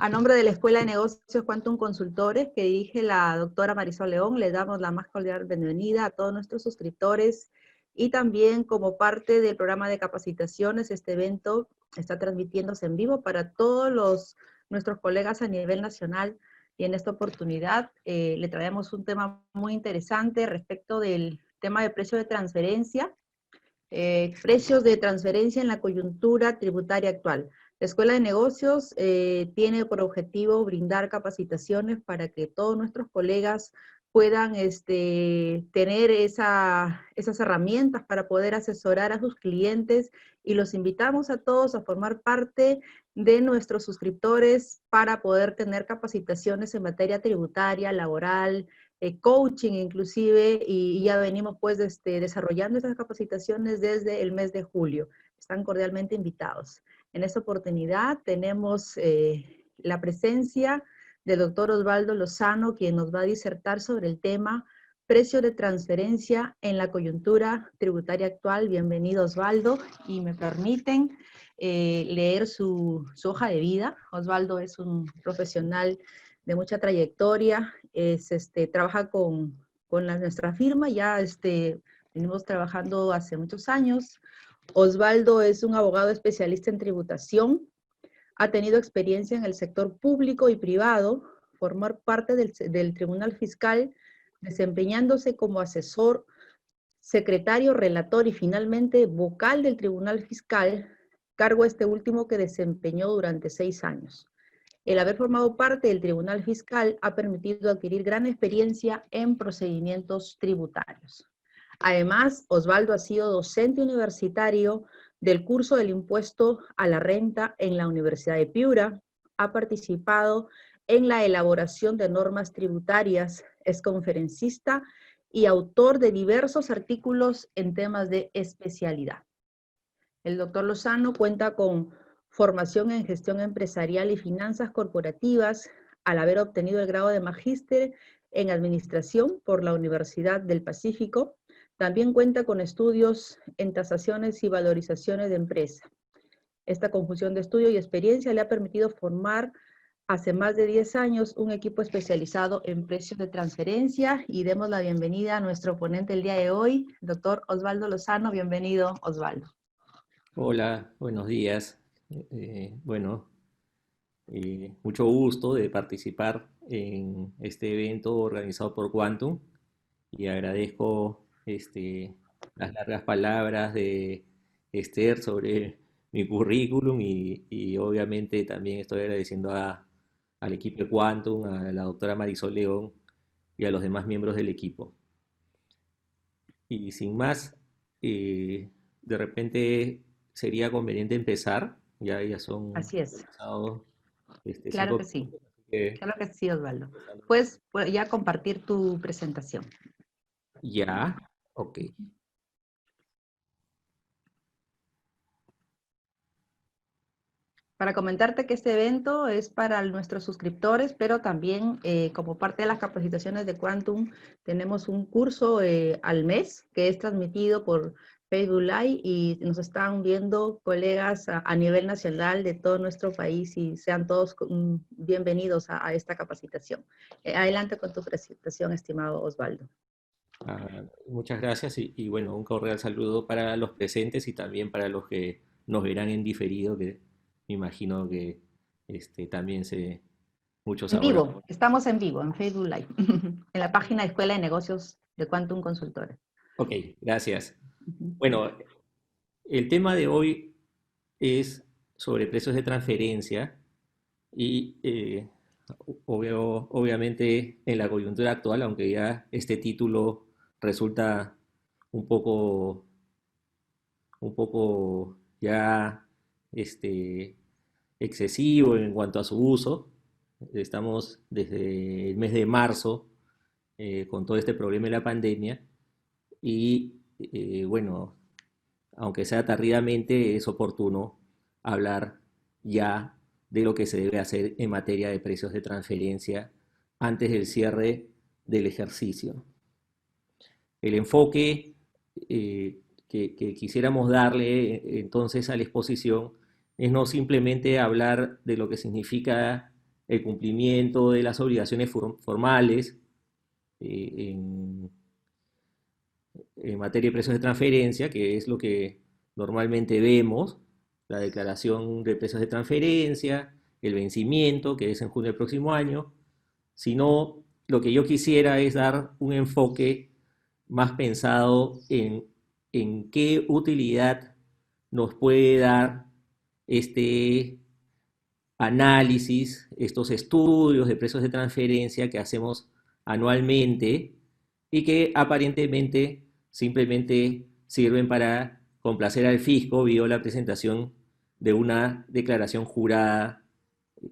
A nombre de la Escuela de Negocios Quantum Consultores, que dirige la doctora Marisol León, le damos la más cordial bienvenida a todos nuestros suscriptores. Y también como parte del programa de capacitaciones, este evento está transmitiéndose en vivo para todos los, nuestros colegas a nivel nacional. Y en esta oportunidad eh, le traemos un tema muy interesante respecto del tema de precio de transferencia, eh, precios de transferencia en la coyuntura tributaria actual. La Escuela de Negocios eh, tiene por objetivo brindar capacitaciones para que todos nuestros colegas puedan este, tener esa, esas herramientas para poder asesorar a sus clientes y los invitamos a todos a formar parte de nuestros suscriptores para poder tener capacitaciones en materia tributaria, laboral, eh, coaching inclusive, y, ya venimos pues este, desarrollando esas capacitaciones desde el mes de julio. Están cordialmente invitados. En esta oportunidad tenemos eh, la presencia del doctor Osvaldo Lozano, quien nos va a disertar sobre el tema precio de transferencia en la coyuntura tributaria actual. Bienvenido Osvaldo y me permiten eh, leer su, hoja de vida. Osvaldo es un profesional de mucha trayectoria, es, este, trabaja con, con nuestra firma, ya este, venimos trabajando hace muchos años, Osvaldo es un abogado especialista en tributación, ha tenido experiencia en el sector público y privado, formar parte del, Tribunal Fiscal, desempeñándose como asesor, secretario, relator y finalmente vocal del Tribunal Fiscal, cargo este último que desempeñó durante seis años. El haber formado parte del Tribunal Fiscal ha permitido adquirir gran experiencia en procedimientos tributarios. Además, Osvaldo ha sido docente universitario del curso del impuesto a la renta en la Universidad de Piura, ha participado en la elaboración de normas tributarias, es conferencista y autor de diversos artículos en temas de especialidad. El doctor Lozano cuenta con formación en gestión empresarial y finanzas corporativas, al haber obtenido el grado de magíster en administración por la Universidad del Pacífico, también cuenta con estudios en tasaciones y valorizaciones de empresa. Esta conjunción de estudio y experiencia le ha permitido formar hace más de 10 años un equipo especializado en precios de transferencia y demos la bienvenida a nuestro ponente el día de hoy, doctor Osvaldo Lozano. Bienvenido, Osvaldo. Hola, buenos días. Eh, bueno, eh, mucho gusto de participar en este evento organizado por Quantum y agradezco este, las largas palabras de Esther sobre mi currículum y, obviamente también estoy agradeciendo al equipo de Quantum, a la doctora Marisol León y a los demás miembros del equipo. Y sin más, eh, de repente sería conveniente empezar, ya, ya son... Así es. Este, claro que sí. claro que sí, Osvaldo. Puedes ya compartir tu presentación. Ya, Ok. Para comentarte que este evento es para nuestros suscriptores, pero también eh, como parte de las capacitaciones de Quantum, tenemos un curso eh, al mes que es transmitido por Facebook Live y nos están viendo colegas a, nivel nacional de todo nuestro país y sean todos mm, bienvenidos a, esta capacitación. Eh, adelante con tu presentación, estimado Osvaldo. Ah, muchas gracias y, bueno, un cordial saludo para los presentes y también para los que nos verán en diferido, que me imagino que este, también se muchos En vivo, estamos en vivo, en Facebook Live, en la página de Escuela de Negocios de Quantum Consultores. Ok, gracias. Bueno, el tema de hoy es sobre precios de transferencia y eh, obviamente en la coyuntura actual, aunque ya este título resulta un poco, un poco ya este, excesivo en cuanto a su uso. Estamos desde el mes de marzo eh, con todo este problema de la pandemia y eh, bueno, aunque sea tardíamente, es oportuno hablar ya de lo que se debe hacer en materia de precios de transferencia antes del cierre del ejercicio el enfoque eh, que, quisiéramos darle eh, entonces a la exposición es no simplemente hablar de lo que significa el cumplimiento de las obligaciones formales eh, en, en materia de precios de transferencia, que es lo que normalmente vemos, la declaración de precios de transferencia, el vencimiento, que es en junio del próximo año, sino lo que yo quisiera es dar un enfoque más pensado en, en qué utilidad nos puede dar este análisis, estos estudios de precios de transferencia que hacemos anualmente y que aparentemente simplemente sirven para complacer al fisco, vio la presentación de una declaración jurada,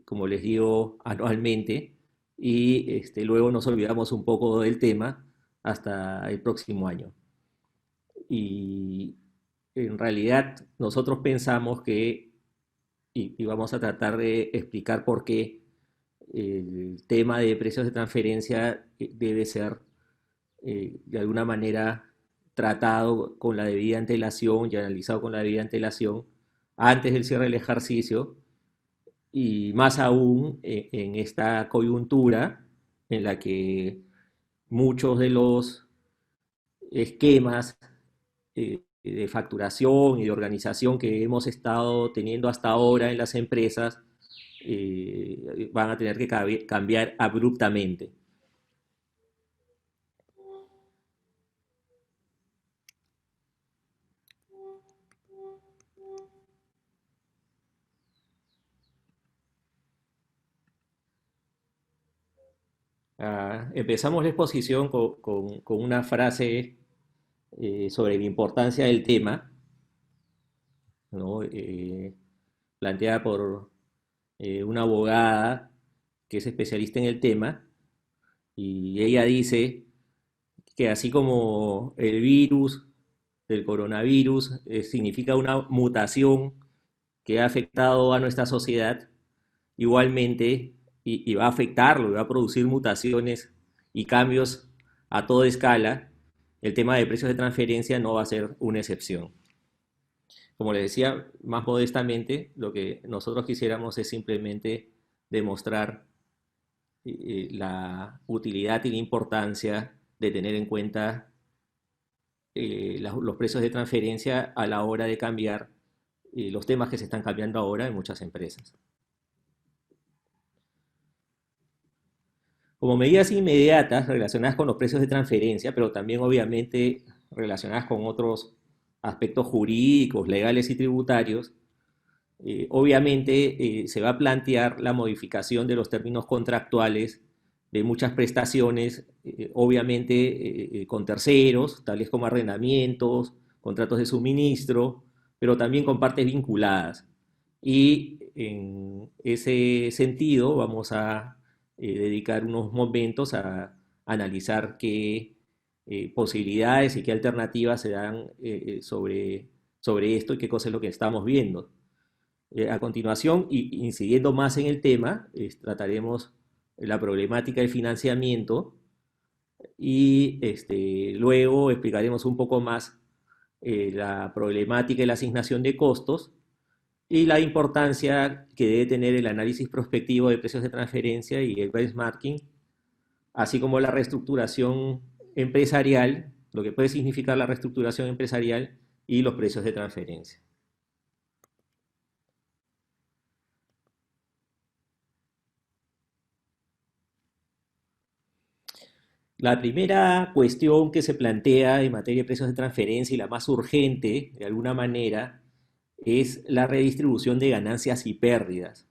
como les digo, anualmente, y este, luego nos olvidamos un poco del tema hasta el próximo año. Y en realidad nosotros pensamos que, y, vamos a tratar de explicar por qué el tema de precios de transferencia eh, debe ser eh, de alguna manera tratado con la debida antelación y analizado con la debida antelación antes del cierre del ejercicio y más aún eh, en esta coyuntura en la que muchos de los esquemas eh, de facturación y de organización que hemos estado teniendo hasta ahora en las empresas eh, van a tener que cambiar abruptamente. Ah, empezamos la exposición con, una frase eh, sobre la importancia del tema, eh, planteada por eh, una abogada que es especialista en el tema, y ella dice que así como el virus del coronavirus significa una mutación que ha afectado a nuestra sociedad, igualmente y, va a afectarlo, va a producir mutaciones y cambios a toda escala, el tema de precios de transferencia no va a ser una excepción. Como les decía, más modestamente, lo que nosotros quisiéramos es simplemente demostrar eh, eh, la utilidad y la importancia de tener en cuenta eh, los precios de transferencia a la hora de cambiar los temas que se están cambiando ahora en muchas empresas. Como medidas inmediatas relacionadas con los precios de transferencia, pero también obviamente relacionadas con otros aspectos jurídicos, legales y tributarios, eh, obviamente eh, se va a plantear la modificación de los términos contractuales de muchas prestaciones, eh, obviamente con terceros, tales como arrendamientos, contratos de suministro, pero también con partes vinculadas. Y en ese sentido vamos a eh, dedicar unos momentos a, analizar qué eh, posibilidades y qué alternativas se dan eh, sobre, sobre esto y qué cosa es lo que estamos viendo. a continuación, y, incidiendo más en el tema, trataremos la problemática del financiamiento y este, luego explicaremos un poco más la problemática de la asignación de costos y la importancia que debe tener el análisis prospectivo de precios de transferencia y el benchmarking, así como la reestructuración empresarial, lo que puede significar la reestructuración empresarial y los precios de transferencia. La primera cuestión que se plantea en materia de precios de transferencia y la más urgente, de alguna manera, es la redistribución de ganancias y pérdidas.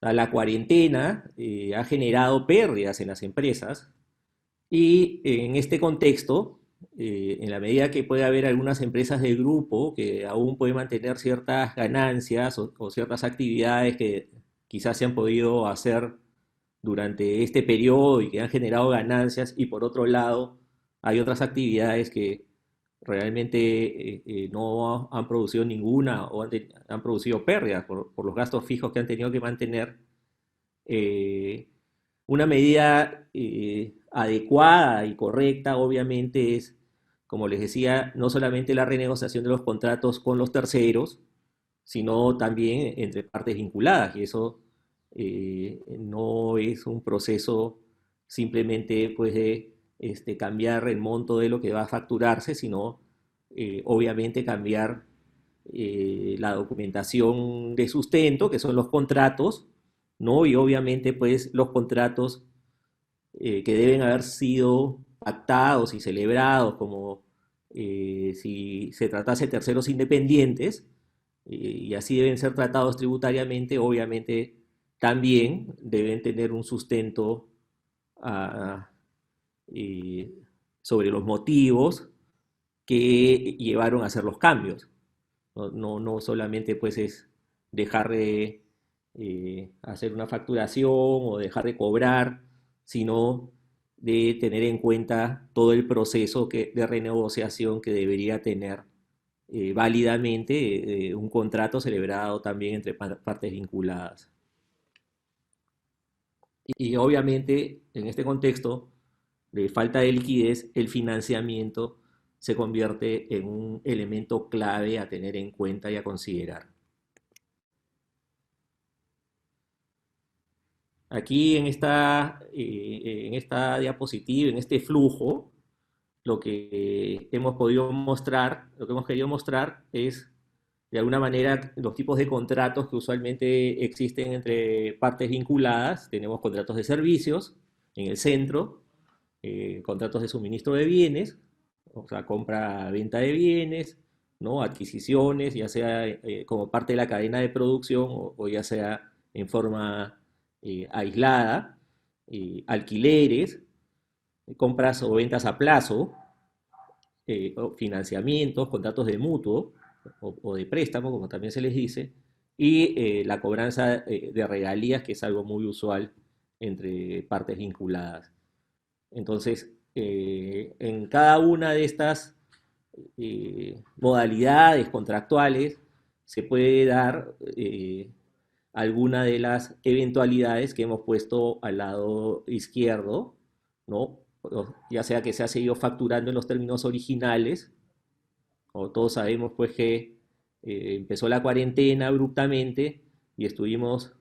La cuarentena eh, ha generado pérdidas en las empresas y en este contexto, eh, en la medida que puede haber algunas empresas del grupo que aún pueden mantener ciertas ganancias o, o ciertas actividades que quizás se han podido hacer durante este periodo y que han generado ganancias y por otro lado hay otras actividades que realmente eh, eh, no han producido ninguna o han, producido pérdidas por, los gastos fijos que han tenido que mantener. Eh, una medida adecuada y correcta, obviamente, es, como les decía, no solamente la renegociación de los contratos con los terceros, sino también entre partes vinculadas, y eso no es un proceso simplemente pues, de este, cambiar el monto de lo que va a facturarse, sino obviamente cambiar la documentación de sustento, que son los contratos, ¿no? Y obviamente, pues, los contratos que deben haber sido pactados y celebrados como eh, si se tratase de terceros independientes, eh, y así deben ser tratados tributariamente, obviamente también deben tener un sustento ah, eh, sobre los motivos que llevaron a hacer los cambios. No, no, solamente pues es dejar de hacer una facturación o dejar de cobrar, sino de tener en cuenta todo el proceso de renegociación que debería tener eh, válidamente eh, un contrato celebrado también entre partes vinculadas. Y, obviamente en este contexto de falta de liquidez, el financiamiento se convierte en un elemento clave a tener en cuenta y a considerar. Aquí en esta, eh, en esta diapositiva, en este flujo, lo que hemos podido mostrar, lo que hemos querido mostrar es, de alguna manera, los tipos de contratos que usualmente existen entre partes vinculadas. Tenemos contratos de servicios en el centro, eh, contratos de suministro de bienes, o sea, compra-venta de bienes, ¿no? adquisiciones, ya sea eh, como parte de la cadena de producción o ya sea en forma eh, aislada, alquileres, compras o ventas a plazo, financiamientos, contratos de mutuo o, de préstamo, como también se les dice, y la cobranza de regalías, que es algo muy usual entre partes vinculadas. Entonces, en cada una de estas modalidades contractuales se puede dar alguna de las eventualidades que hemos puesto al lado izquierdo, ¿no? ya sea que se ha seguido facturando en los términos originales, o todos sabemos pues que eh, empezó la cuarentena abruptamente y estuvimos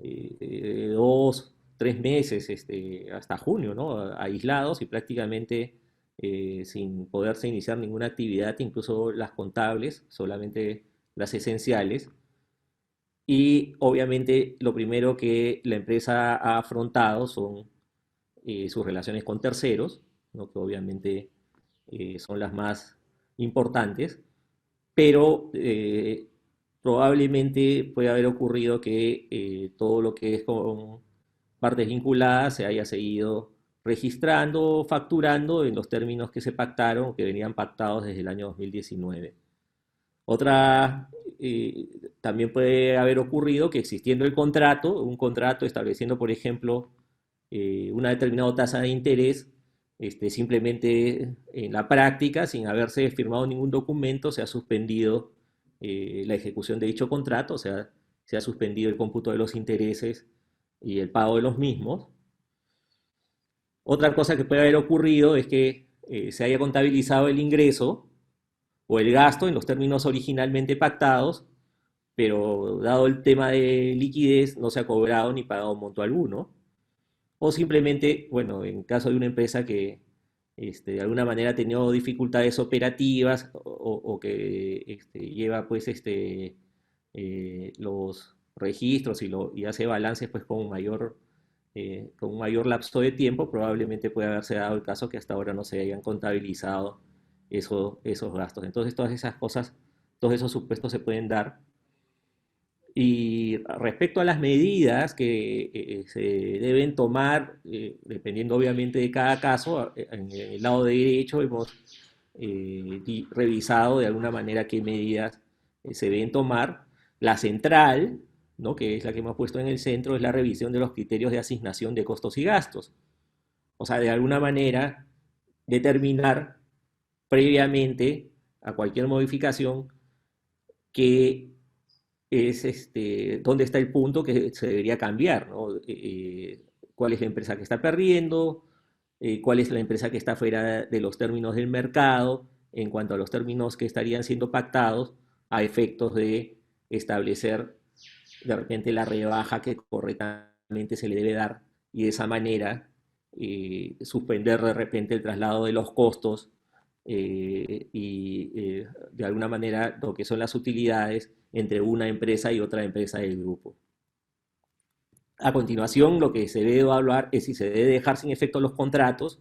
eh, dos, tres meses este, hasta junio, ¿no? aislados y prácticamente eh, sin poderse iniciar ninguna actividad, incluso las contables, solamente las esenciales. Y obviamente lo primero que la empresa ha afrontado son eh, sus relaciones con terceros, ¿no? que obviamente eh, son las más importantes, pero eh, probablemente puede haber ocurrido que todo lo que es con partes vinculadas se haya seguido registrando, facturando en los términos que se pactaron, que venían pactados desde el año 2019. Otra también puede haber ocurrido que existiendo el contrato, un contrato estableciendo, por ejemplo, eh, una determinada tasa de interés, este, simplemente en la práctica, sin haberse firmado ningún documento, se ha suspendido eh, la ejecución de dicho contrato, o sea, se ha suspendido el cómputo de los intereses y el pago de los mismos. Otra cosa que puede haber ocurrido es que eh, se haya contabilizado el ingreso o el gasto en los términos originalmente pactados, pero dado el tema de liquidez no se ha cobrado ni pagado monto alguno. O simplemente, bueno, en caso de una empresa que este, de alguna manera ha tenido dificultades operativas o, que este, lleva pues este, eh, los registros y, hace balances pues con mayor, eh, con un mayor lapso de tiempo, probablemente puede haberse dado el caso que hasta ahora no se hayan contabilizado esos gastos. Entonces todas esas cosas, todos esos supuestos se pueden dar. Y respecto a las medidas que eh, se deben tomar, eh, dependiendo obviamente de cada caso, en el lado derecho hemos revisado de alguna manera qué medidas se deben tomar. La central, ¿no? que es la que hemos puesto en el centro, es la revisión de los criterios de asignación de costos y gastos. O sea, de alguna manera determinar previamente a cualquier modificación que es este, dónde está el punto que se debería cambiar, eh, cuál es la empresa que está perdiendo, eh, cuál es la empresa que está fuera de los términos del mercado en cuanto a los términos que estarían siendo pactados a efectos de establecer de repente la rebaja que correctamente se le debe dar y de esa manera eh, suspender de repente el traslado de los costos eh, y eh, de alguna manera lo que son las utilidades entre una empresa y otra empresa del grupo. A continuación, lo que se debe evaluar es si se debe dejar sin efecto los contratos,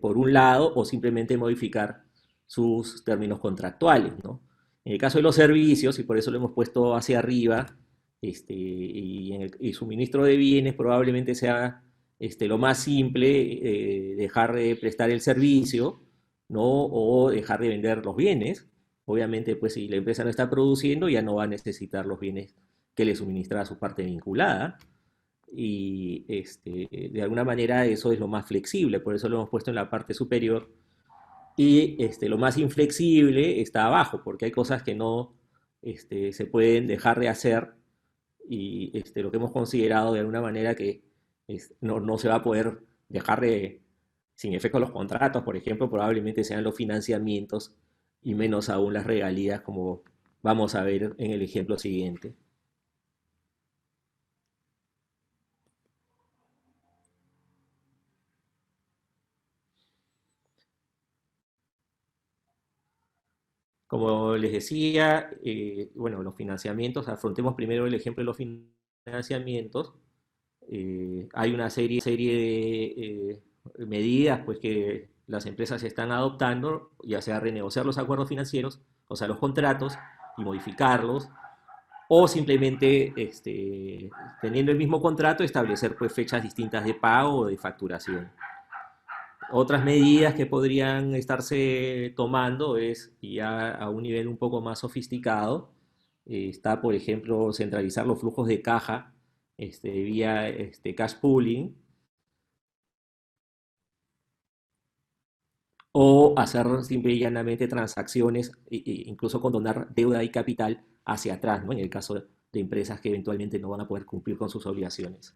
por un lado, o simplemente modificar sus términos contractuales. ¿no? En el caso de los servicios, y por eso lo hemos puesto hacia arriba, este, y, en el, suministro de bienes probablemente sea este, lo más simple eh, dejar de prestar el servicio, ¿no? O dejar de vender los bienes. Obviamente, pues si la empresa no está produciendo, ya no va a necesitar los bienes que le suministra a su parte vinculada. Y este, de alguna manera eso es lo más flexible, por eso lo hemos puesto en la parte superior. Y este, lo más inflexible está abajo, porque hay cosas que no este, se pueden dejar de hacer y este, lo que hemos considerado de alguna manera que no, no, se va a poder dejar de, sin efecto los contratos, por ejemplo, probablemente sean los financiamientos y menos aún las regalías, como vamos a ver en el ejemplo siguiente. Como les decía, eh, bueno, los financiamientos, afrontemos primero el ejemplo de los financiamientos. Eh, hay una serie, de eh, medidas pues, que las empresas están adoptando, ya sea renegociar los acuerdos financieros, o sea, los contratos, y modificarlos, o simplemente, este, teniendo el mismo contrato, establecer pues, fechas distintas de pago o de facturación. Otras medidas que podrían estarse tomando es, ya a un nivel un poco más sofisticado, está, por ejemplo, centralizar los flujos de caja este, vía este, cash pooling, o hacer simple y llanamente transacciones, incluso condonar deuda y capital hacia atrás, en el caso de empresas que eventualmente no van a poder cumplir con sus obligaciones.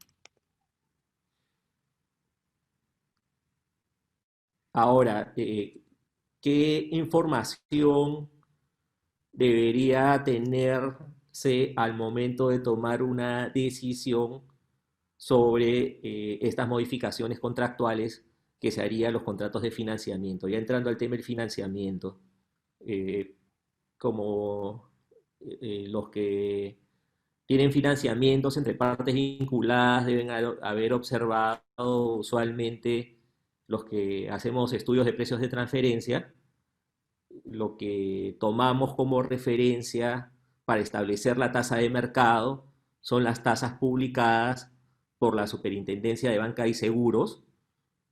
Ahora, eh, ¿qué información debería tenerse al momento de tomar una decisión sobre eh, estas modificaciones contractuales que se harían los contratos de financiamiento? Ya entrando al tema del financiamiento, eh, como los que tienen financiamientos entre partes vinculadas deben haber observado usualmente los que hacemos estudios de precios de transferencia, lo que tomamos como referencia para establecer la tasa de mercado son las tasas publicadas por la Superintendencia de Banca y Seguros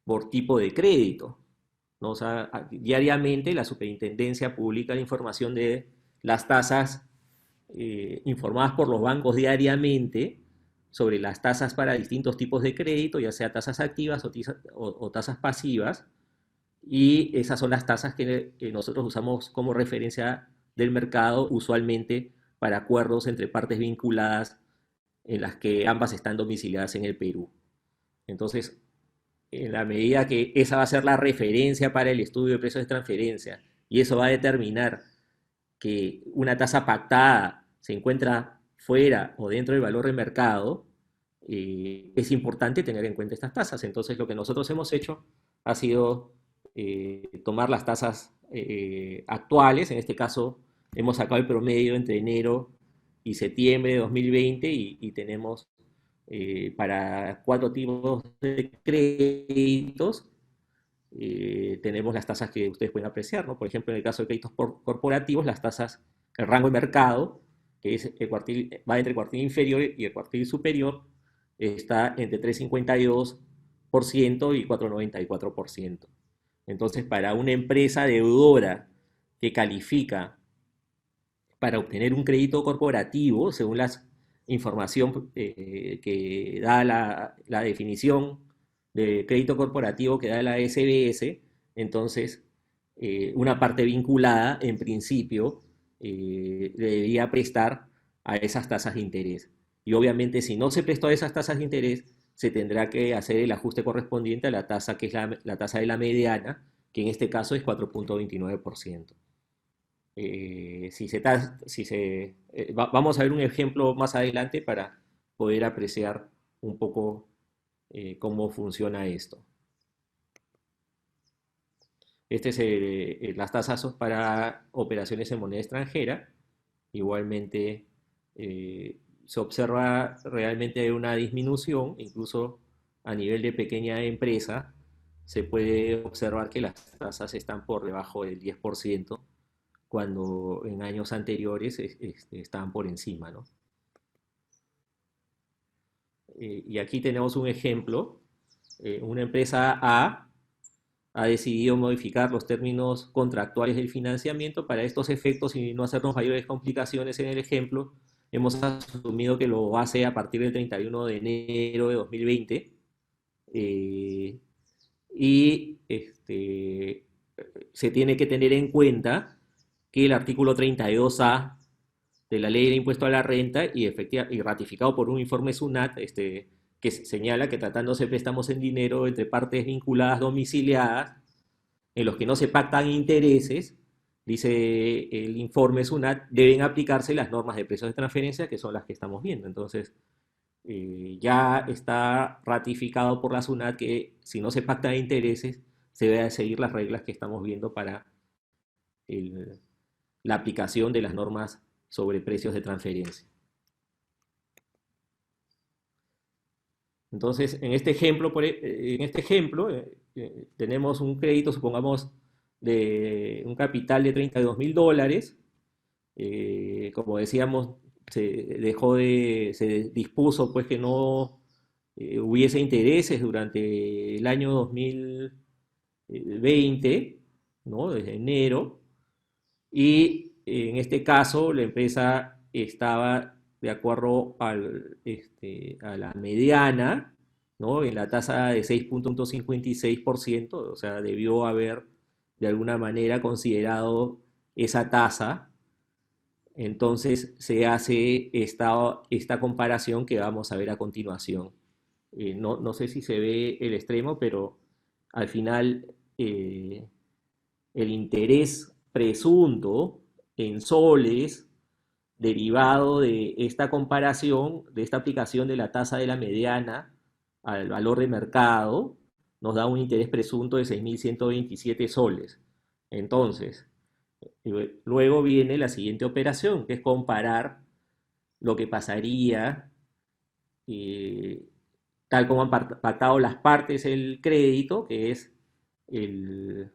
por tipo de crédito. diariamente la Superintendencia publica la información de las tasas eh, informadas por los bancos diariamente sobre las tasas para distintos tipos de crédito, ya sea tasas activas o, tasas pasivas, y esas son las tasas que, nosotros usamos como referencia del mercado usualmente para acuerdos entre partes vinculadas en las que ambas están domiciliadas en el Perú. Entonces, en la medida que esa va a ser la referencia para el estudio de precios de transferencia y eso va a determinar que una tasa pactada se encuentra fuera o dentro del valor de mercado, eh, es importante tener en cuenta estas tasas. Entonces, lo que nosotros hemos hecho ha sido eh, tomar las tasas eh, actuales, en este caso hemos sacado el promedio entre enero y septiembre de 2020 y, tenemos para cuatro tipos de créditos, tenemos las tasas que ustedes pueden apreciar, ¿no? Por ejemplo, en el caso de créditos corporativos, las tasas, el rango de mercado que es el cuartil, va entre el cuartil inferior y el cuartil superior, está entre 3,52% y 4,94%. Entonces, para una empresa deudora que califica para obtener un crédito corporativo, según la información eh, que da la, definición de crédito corporativo que da la SBS, entonces eh, una parte vinculada, en principio, eh, debería prestar a esas tasas de interés. Y obviamente si no se prestó a esas tasas de interés, se tendrá que hacer el ajuste correspondiente a la tasa que es la, tasa de la mediana, que en este caso es 4.29%. eh, si se eh, vamos a ver un ejemplo más adelante para poder apreciar un poco eh, cómo funciona esto. Este es las tasas para operaciones en moneda extranjera. Igualmente se observa realmente una disminución, incluso a nivel de pequeña empresa, se puede observar que las tasas están por debajo del 10%, cuando en años anteriores estaban por encima. ¿no? Eh, y aquí tenemos un ejemplo. Eh, una empresa A ha decidido modificar los términos contractuales del financiamiento para estos efectos y no hacernos mayores complicaciones en el ejemplo. Hemos asumido que lo hace a partir del 31 de enero de 2020. Eh, y este, se tiene que tener en cuenta que el artículo 32A de la ley de impuesto a la renta y, y ratificado por un informe SUNAT este, que señala que tratándose de préstamos en dinero entre partes vinculadas domiciliadas, en los que no se pactan intereses, dice el informe SUNAT, deben aplicarse las normas de precios de transferencia, que son las que estamos viendo. Entonces, eh, ya está ratificado por la SUNAT que si no se pactan intereses, se debe seguir las reglas que estamos viendo para la aplicación de las normas sobre precios de transferencia. Entonces, en este ejemplo, e, en este ejemplo eh, eh, tenemos un crédito, supongamos, de un capital de 32 mil dólares. Eh, como decíamos, se dejó de, se dispuso pues que no hubiese intereses durante el año 2020, ¿no? Desde enero y en este caso la empresa estaba de acuerdo este, a la mediana, en la tasa de 6.56%, o sea, debió haber de alguna manera considerado esa tasa. Entonces se hace esta, esta comparación que vamos a ver a continuación. Eh, no, no, sé si se ve el extremo, pero al final eh, el interés presunto en soles derivado de esta comparación, de esta aplicación de la tasa de la mediana al valor de mercado, nos da un interés presunto de 6.127 soles. Entonces, luego viene la siguiente operación, que es comparar lo que pasaría, eh, tal como han pactado las partes el crédito, que es el,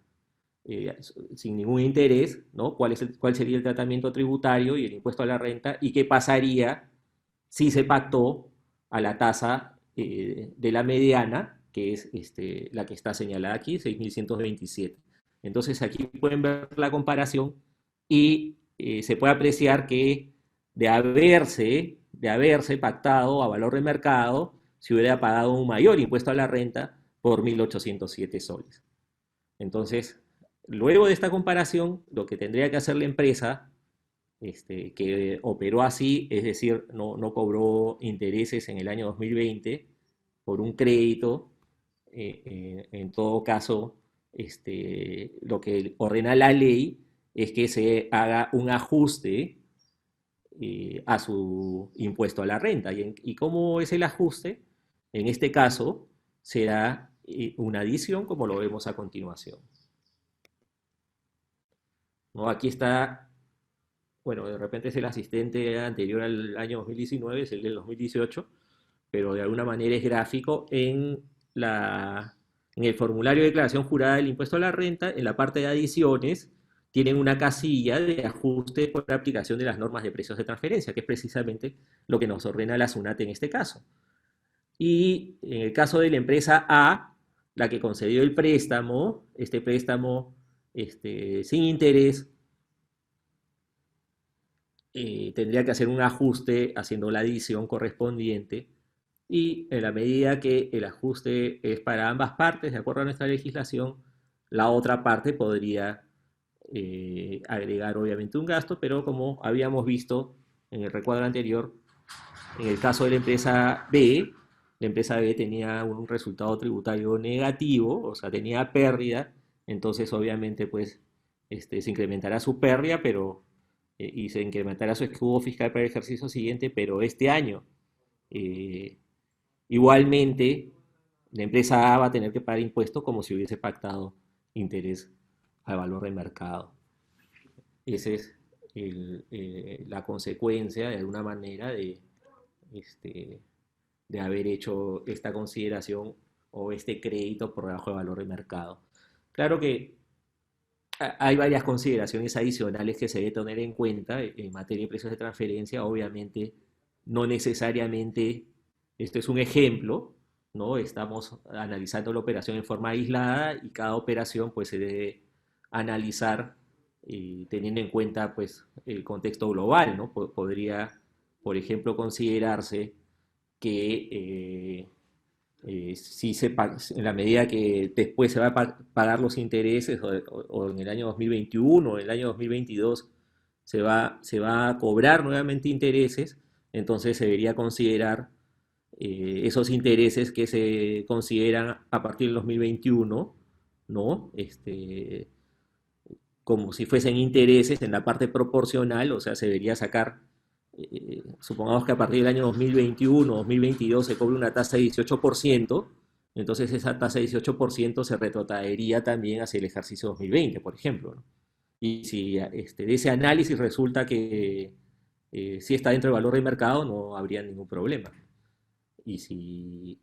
eh, sin ningún interés, ¿no? ¿Cuál, es ¿Cuál sería el tratamiento tributario y el impuesto a la renta? ¿Y qué pasaría si se pactó a la tasa eh, de la mediana, que es este, la que está señalada aquí, 6.127? Entonces aquí pueden ver la comparación y eh, se puede apreciar que de haberse, de haberse pactado a valor de mercado, se hubiera pagado un mayor impuesto a la renta por 1.807 soles. Entonces, Luego de esta comparación, lo que tendría que hacer la empresa, este, que operó así, es decir, no, cobró intereses en el año 2020 por un crédito, eh, eh, en todo caso, este, lo que ordena la ley es que se haga un ajuste eh, a su impuesto a la renta. ¿Y, ¿Y, cómo es el ajuste? En este caso, será una adición, como lo vemos a continuación. ¿No? Aquí está, bueno, de repente es el asistente anterior al año 2019, es el del 2018, pero de alguna manera es gráfico en, la, en el formulario de declaración jurada del impuesto a la renta, en la parte de adiciones, tienen una casilla de ajuste por la aplicación de las normas de precios de transferencia, que es precisamente lo que nos ordena la SUNAT en este caso. Y en el caso de la empresa A, la que concedió el préstamo, este préstamo este, sin interés, eh, tendría que hacer un ajuste haciendo la adición correspondiente y en la medida que el ajuste es para ambas partes, de acuerdo a nuestra legislación, la otra parte podría eh, agregar obviamente un gasto, pero como habíamos visto en el recuadro anterior, en el caso de la empresa B, la empresa B tenía un resultado tributario negativo, o sea, tenía pérdida, entonces obviamente pues este, se incrementará su pérdida, pero eh, y se incrementará su escudo fiscal para el ejercicio siguiente, pero este año eh, igualmente la empresa A va a tener que pagar impuestos como si hubiese pactado interés al valor de mercado. Esa es eh, la consecuencia, de alguna manera, de, este, de haber hecho esta consideración o este crédito por debajo de valor de mercado. Claro que hay varias consideraciones adicionales que se debe tener en cuenta en materia de precios de transferencia. Obviamente, no necesariamente, esto es un ejemplo, ¿no? Estamos analizando la operación en forma aislada y cada operación pues se debe analizar eh, teniendo en cuenta pues el contexto global, ¿no? Podría, por ejemplo, considerarse que eh, eh, si se en la medida que después se va a pagar los intereses o, en el año 2021 o en el año 2022 se va, se va a cobrar nuevamente intereses, entonces se debería considerar eh, esos intereses que se consideran a partir del 2021, ¿no? Este, como si fuesen intereses en la parte proporcional, o sea, se debería sacar eh, supongamos que a partir del año 2021 2022 se cobre una tasa de 18%, entonces esa tasa de 18% se retrotraería también hacia el ejercicio 2020, por ejemplo. Y si este, de ese análisis resulta que eh, si está dentro del valor de mercado, no habría ningún problema. Y si,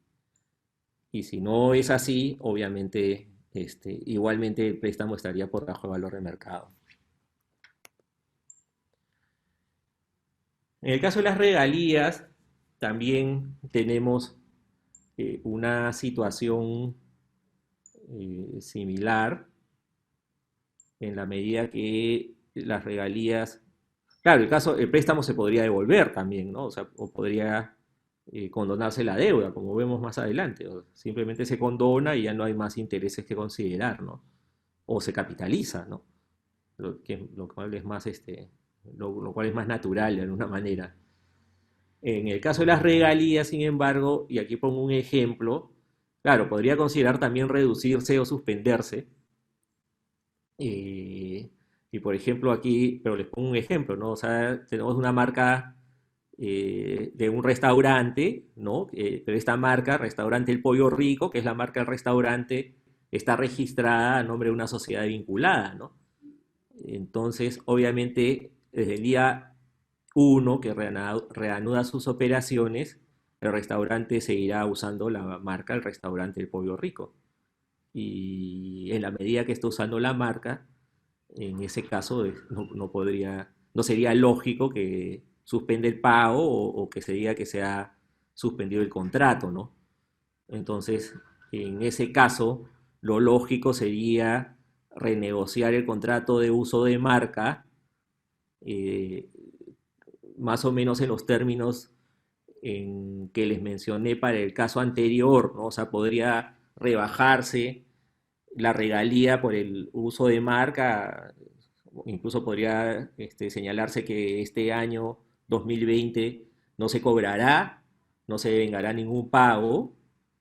y si no es así, obviamente, este, igualmente el préstamo estaría por debajo del valor de mercado. En el caso de las regalías, también tenemos eh, una situación eh, similar en la medida que las regalías, claro, el caso, el préstamo se podría devolver también, ¿no? O sea, o podría eh, condonarse la deuda, como vemos más adelante, o simplemente se condona y ya no hay más intereses que considerar, ¿no? O se capitaliza, ¿no? Lo que, lo cual es más este, lo, cual es más natural de alguna manera. En el caso de las regalías, sin embargo, y aquí pongo un ejemplo, claro, podría considerar también reducirse o suspenderse. Eh, y por ejemplo aquí, pero les pongo un ejemplo, ¿no? O sea, tenemos una marca eh, de un restaurante, ¿no? Eh, pero esta marca, Restaurante El Pollo Rico, que es la marca del restaurante, está registrada a nombre de una sociedad vinculada, ¿no? Entonces, obviamente, desde el día 1 que reanuda sus operaciones, el restaurante seguirá usando la marca el restaurante El Pollo Rico. Y en la medida que está usando la marca, en ese caso no, no sería lógico que suspende el pago o, que se diga que se ha suspendido el contrato, ¿no? Entonces, en ese caso, lo lógico sería renegociar el contrato de uso de marca eh, más o menos en los términos en que les mencioné para el caso anterior, ¿no? O sea, podría rebajarse la regalía por el uso de marca, incluso podría este, señalarse que este año 2020 no se cobrará, no se vengará ningún pago,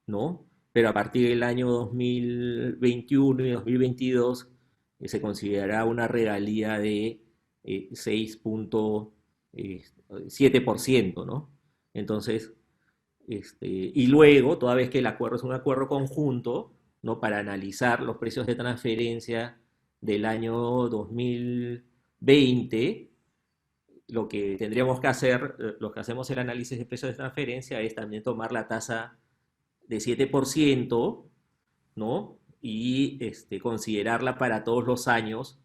¿no? Pero a partir del año 2021 y 2022 eh, se considerará una regalía de 6.7%, eh, ¿no? Entonces, este, y luego, toda vez que el acuerdo es un acuerdo conjunto, ¿no? Para analizar los precios de transferencia del año 2020, lo que tendríamos que hacer, eh, los que hacemos el análisis de precios de transferencia es también tomar la tasa de 7%, ¿no? Y este, considerarla para todos los años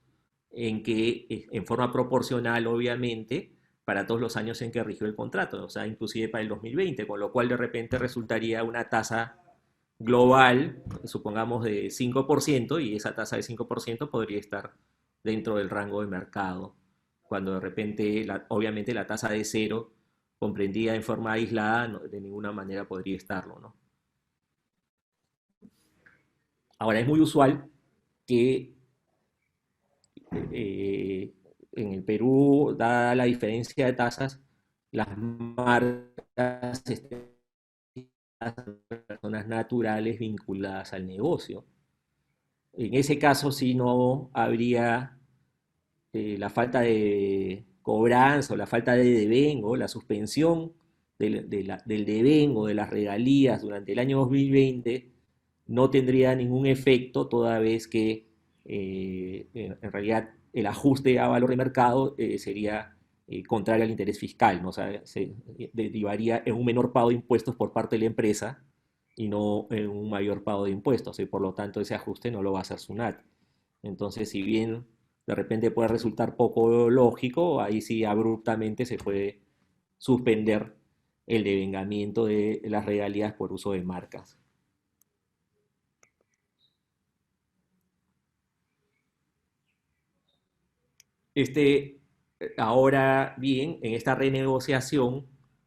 en que, eh, en forma proporcional, obviamente, para todos los años en que rigió el contrato, o sea, inclusive para el 2020, con lo cual de repente resultaría una tasa global, supongamos de 5%, y esa tasa de 5% podría estar dentro del rango de mercado, cuando de repente, obviamente, la tasa de cero, comprendida en forma aislada, de ninguna manera podría estarlo, ¿no? Ahora, es muy usual que eh, en el Perú, dada la diferencia de tasas, las marcas estén personas naturales vinculadas al negocio. En ese caso, sí no habría eh, la falta de cobranza o la falta de devengo, la suspensión del, del devengo de las regalías durante el año 2020 no tendría ningún efecto toda vez que eh, en realidad el ajuste a valor de mercado eh, sería eh, contrario al interés fiscal, ¿no? se derivaría en un menor pago de impuestos por parte de la empresa y no en un mayor pago de impuestos, y por lo tanto ese ajuste no lo va a hacer SUNAT. Entonces, si bien de repente puede resultar poco lógico, ahí sí abruptamente se puede suspender el devengamiento de las regalías por uso de marcas. Este, ahora bien, en esta renegociación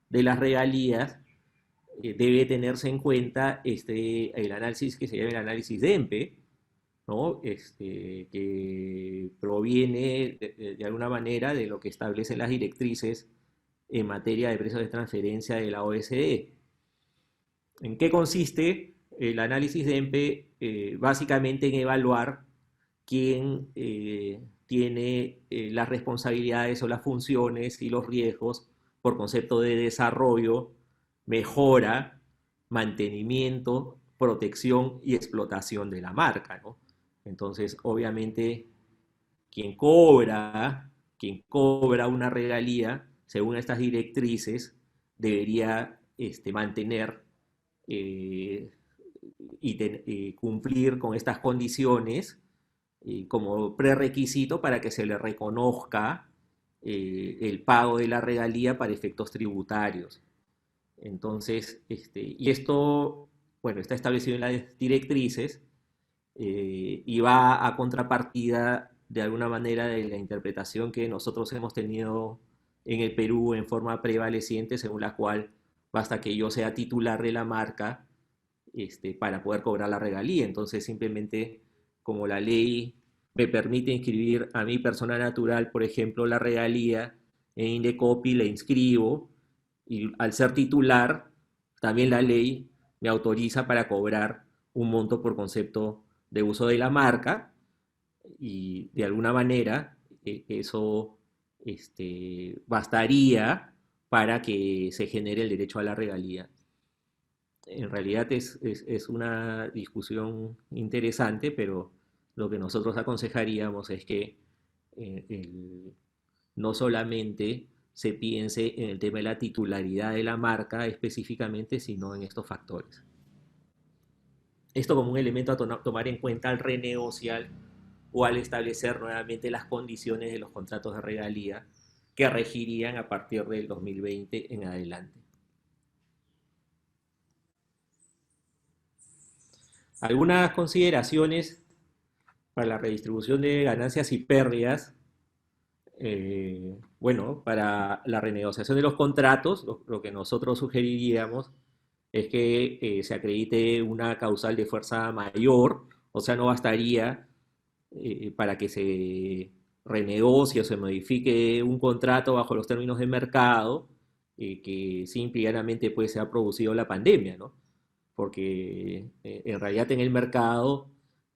de las regalías, eh, debe tenerse en cuenta este, el análisis que se llama el análisis de EMPE, ¿no? este, que proviene de, alguna manera de lo que establecen las directrices en materia de precios de transferencia de la OSDE. ¿En qué consiste el análisis de EMPE? Eh, básicamente en evaluar quién tiene eh, las responsabilidades o las funciones y los riesgos por concepto de desarrollo, mejora, mantenimiento, protección y explotación de la marca. Entonces, obviamente, quien cobra, quien cobra una regalía, según estas directrices, debería este, mantener eh, y eh, cumplir con estas condiciones como prerequisito para que se le reconozca eh, el pago de la regalía para efectos tributarios. Entonces, este, y esto, bueno, está establecido en las directrices eh, y va a contrapartida de alguna manera de la interpretación que nosotros hemos tenido en el Perú en forma prevaleciente, según la cual basta que yo sea titular de la marca este, para poder cobrar la regalía. Entonces, simplemente como la ley me permite inscribir a mi persona natural, por ejemplo, la regalía en Indecopi, la inscribo y al ser titular, también la ley me autoriza para cobrar un monto por concepto de uso de la marca y de alguna manera e, eso este, bastaría para que se genere el derecho a la regalía. En realidad es, es una discusión interesante, pero lo que nosotros aconsejaríamos es que eh, no solamente se piense en el tema de la titularidad de la marca específicamente, sino en estos factores. Esto como un elemento a tomar en cuenta al renegociar o al establecer nuevamente las condiciones de los contratos de regalía que regirían a partir del 2020 en adelante. Algunas consideraciones para la redistribución de ganancias y pérdidas, eh, bueno, para la renegociación de los contratos, lo, que nosotros sugeriríamos es que eh, se acredite una causal de fuerza mayor, o sea, no bastaría eh, para que se renegocie o se modifique un contrato bajo los términos de mercado, que simplemente pues se ha producido la pandemia, ¿no? Porque en realidad en el mercado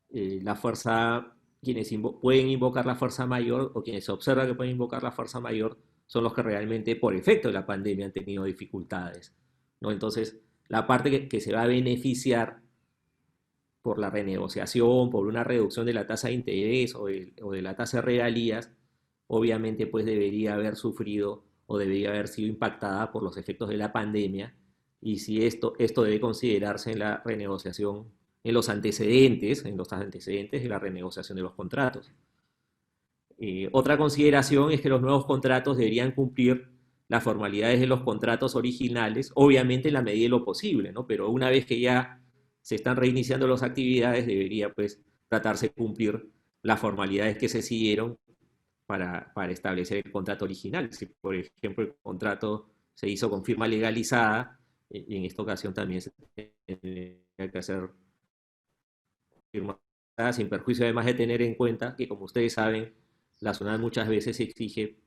eh, la fuerza, quienes pueden invocar la fuerza mayor o quienes observan que pueden invocar la fuerza mayor son los que realmente por efecto de la pandemia han tenido dificultades. ¿no? Entonces, la parte que, se va a beneficiar por la renegociación, por una reducción de la tasa de interés o de, o de la tasa de regalías, obviamente pues debería haber sufrido o debería haber sido impactada por los efectos de la pandemia y si esto, esto debe considerarse en la renegociación en los antecedentes, en los antecedentes de la renegociación de los contratos. Eh, otra consideración es que los nuevos contratos deberían cumplir las formalidades de los contratos originales, obviamente en la medida de lo posible, ¿no? Pero una vez que ya se están reiniciando las actividades, debería pues tratarse de cumplir las formalidades que se siguieron para, para establecer el contrato original. Si, por ejemplo, el contrato se hizo con firma legalizada, eh, en esta ocasión también se tiene que hacer sin perjuicio. Además de tener en cuenta que, como ustedes saben, la zona muchas veces exige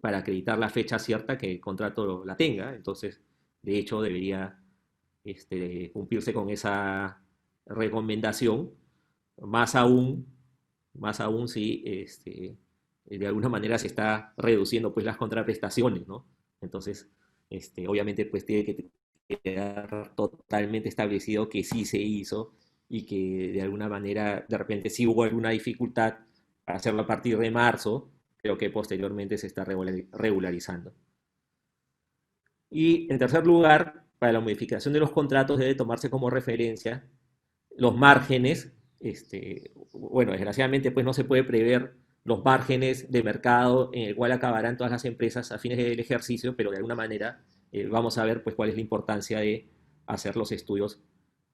para acreditar la fecha cierta que el contrato la tenga, entonces, de hecho, debería este, cumplirse con esa recomendación, más aún, más aún si este, de alguna manera se está reduciendo pues las contraprestaciones, ¿no? Entonces, este, obviamente pues tiene que quedar totalmente establecido que sí se hizo y que de alguna manera de repente sí hubo alguna dificultad para hacerlo a partir de marzo, pero que posteriormente se está regularizando. Y en tercer lugar, para la modificación de los contratos debe tomarse como referencia los márgenes, este, bueno, desgraciadamente pues no se puede prever los márgenes de mercado en el cual acabarán todas las empresas a fines del ejercicio, pero de alguna manera eh, vamos a ver pues cuál es la importancia de hacer los estudios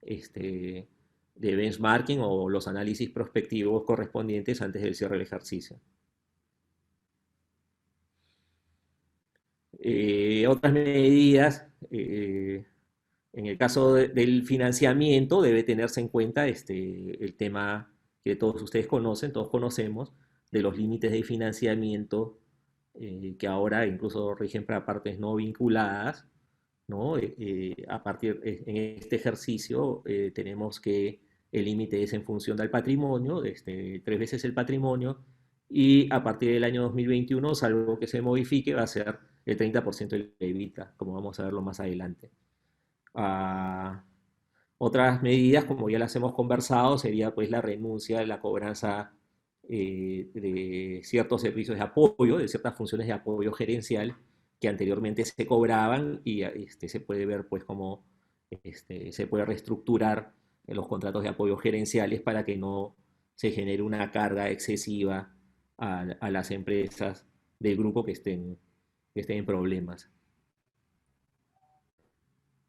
este, de benchmarking o los análisis prospectivos correspondientes antes del cierre del ejercicio. Eh, otras medidas, eh, en el caso del financiamiento, debe tenerse en cuenta este, el tema que todos ustedes conocen, todos conocemos, de los límites de financiamiento eh, que ahora incluso rigen para partes no vinculadas. ¿no? a partir en este ejercicio tenemos que el límite es en función del patrimonio, este, tres veces el patrimonio, y a partir del año 2021, salvo que se modifique, va a ser el 30% del EBITDA, como vamos a verlo más adelante. Ah, otras medidas, como ya las hemos conversado, sería pues la renuncia de la cobranza eh, de ciertos servicios de apoyo, de ciertas funciones de apoyo gerencial que anteriormente se cobraban y este, se puede ver pues cómo este, se puede reestructurar los contratos de apoyo gerenciales para que no se genere una carga excesiva a, las empresas del grupo que estén, que estén en problemas.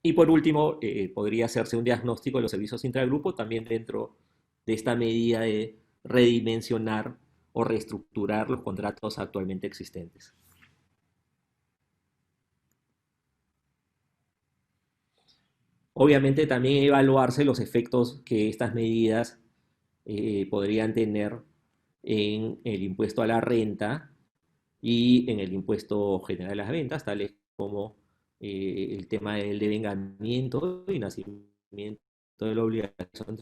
Y por último, eh, podría hacerse un diagnóstico de los servicios intragrupo también dentro de esta medida de redimensionar o reestructurar los contratos actualmente existentes. Obviamente también evaluarse los efectos que estas medidas eh, podrían tener en el impuesto a la renta y en el impuesto general a las ventas, tales como eh, el tema del devengamiento y nacimiento de la obligación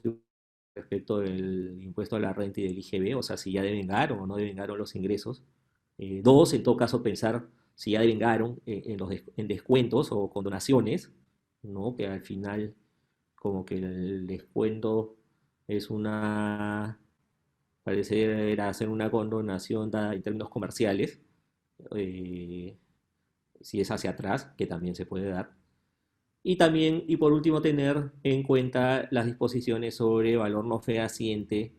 respecto del impuesto a la renta y del IGB, o sea, si ya devengaron o no devengaron los ingresos. Eh, dos, en todo caso, pensar si ya devengaron en, los en descuentos o condonaciones, ¿no? Que al final como que el descuento es una, parece hacer una condonación en términos comerciales, eh, si es hacia atrás, que también se puede dar. Y también, y por último, tener en cuenta las disposiciones sobre valor no fehaciente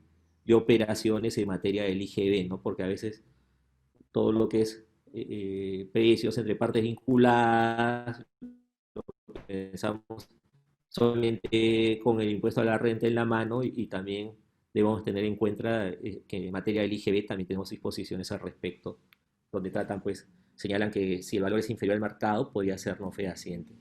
de operaciones en materia del IGB, ¿no? Porque a veces todo lo que es eh, precios entre partes vinculadas, pensamos solamente con el impuesto a la renta en la mano y, también debemos tener en cuenta eh, que en materia del IGB también tenemos disposiciones al respecto, donde tratan, pues, señalan que si el valor es inferior al mercado, podría ser no fehaciente.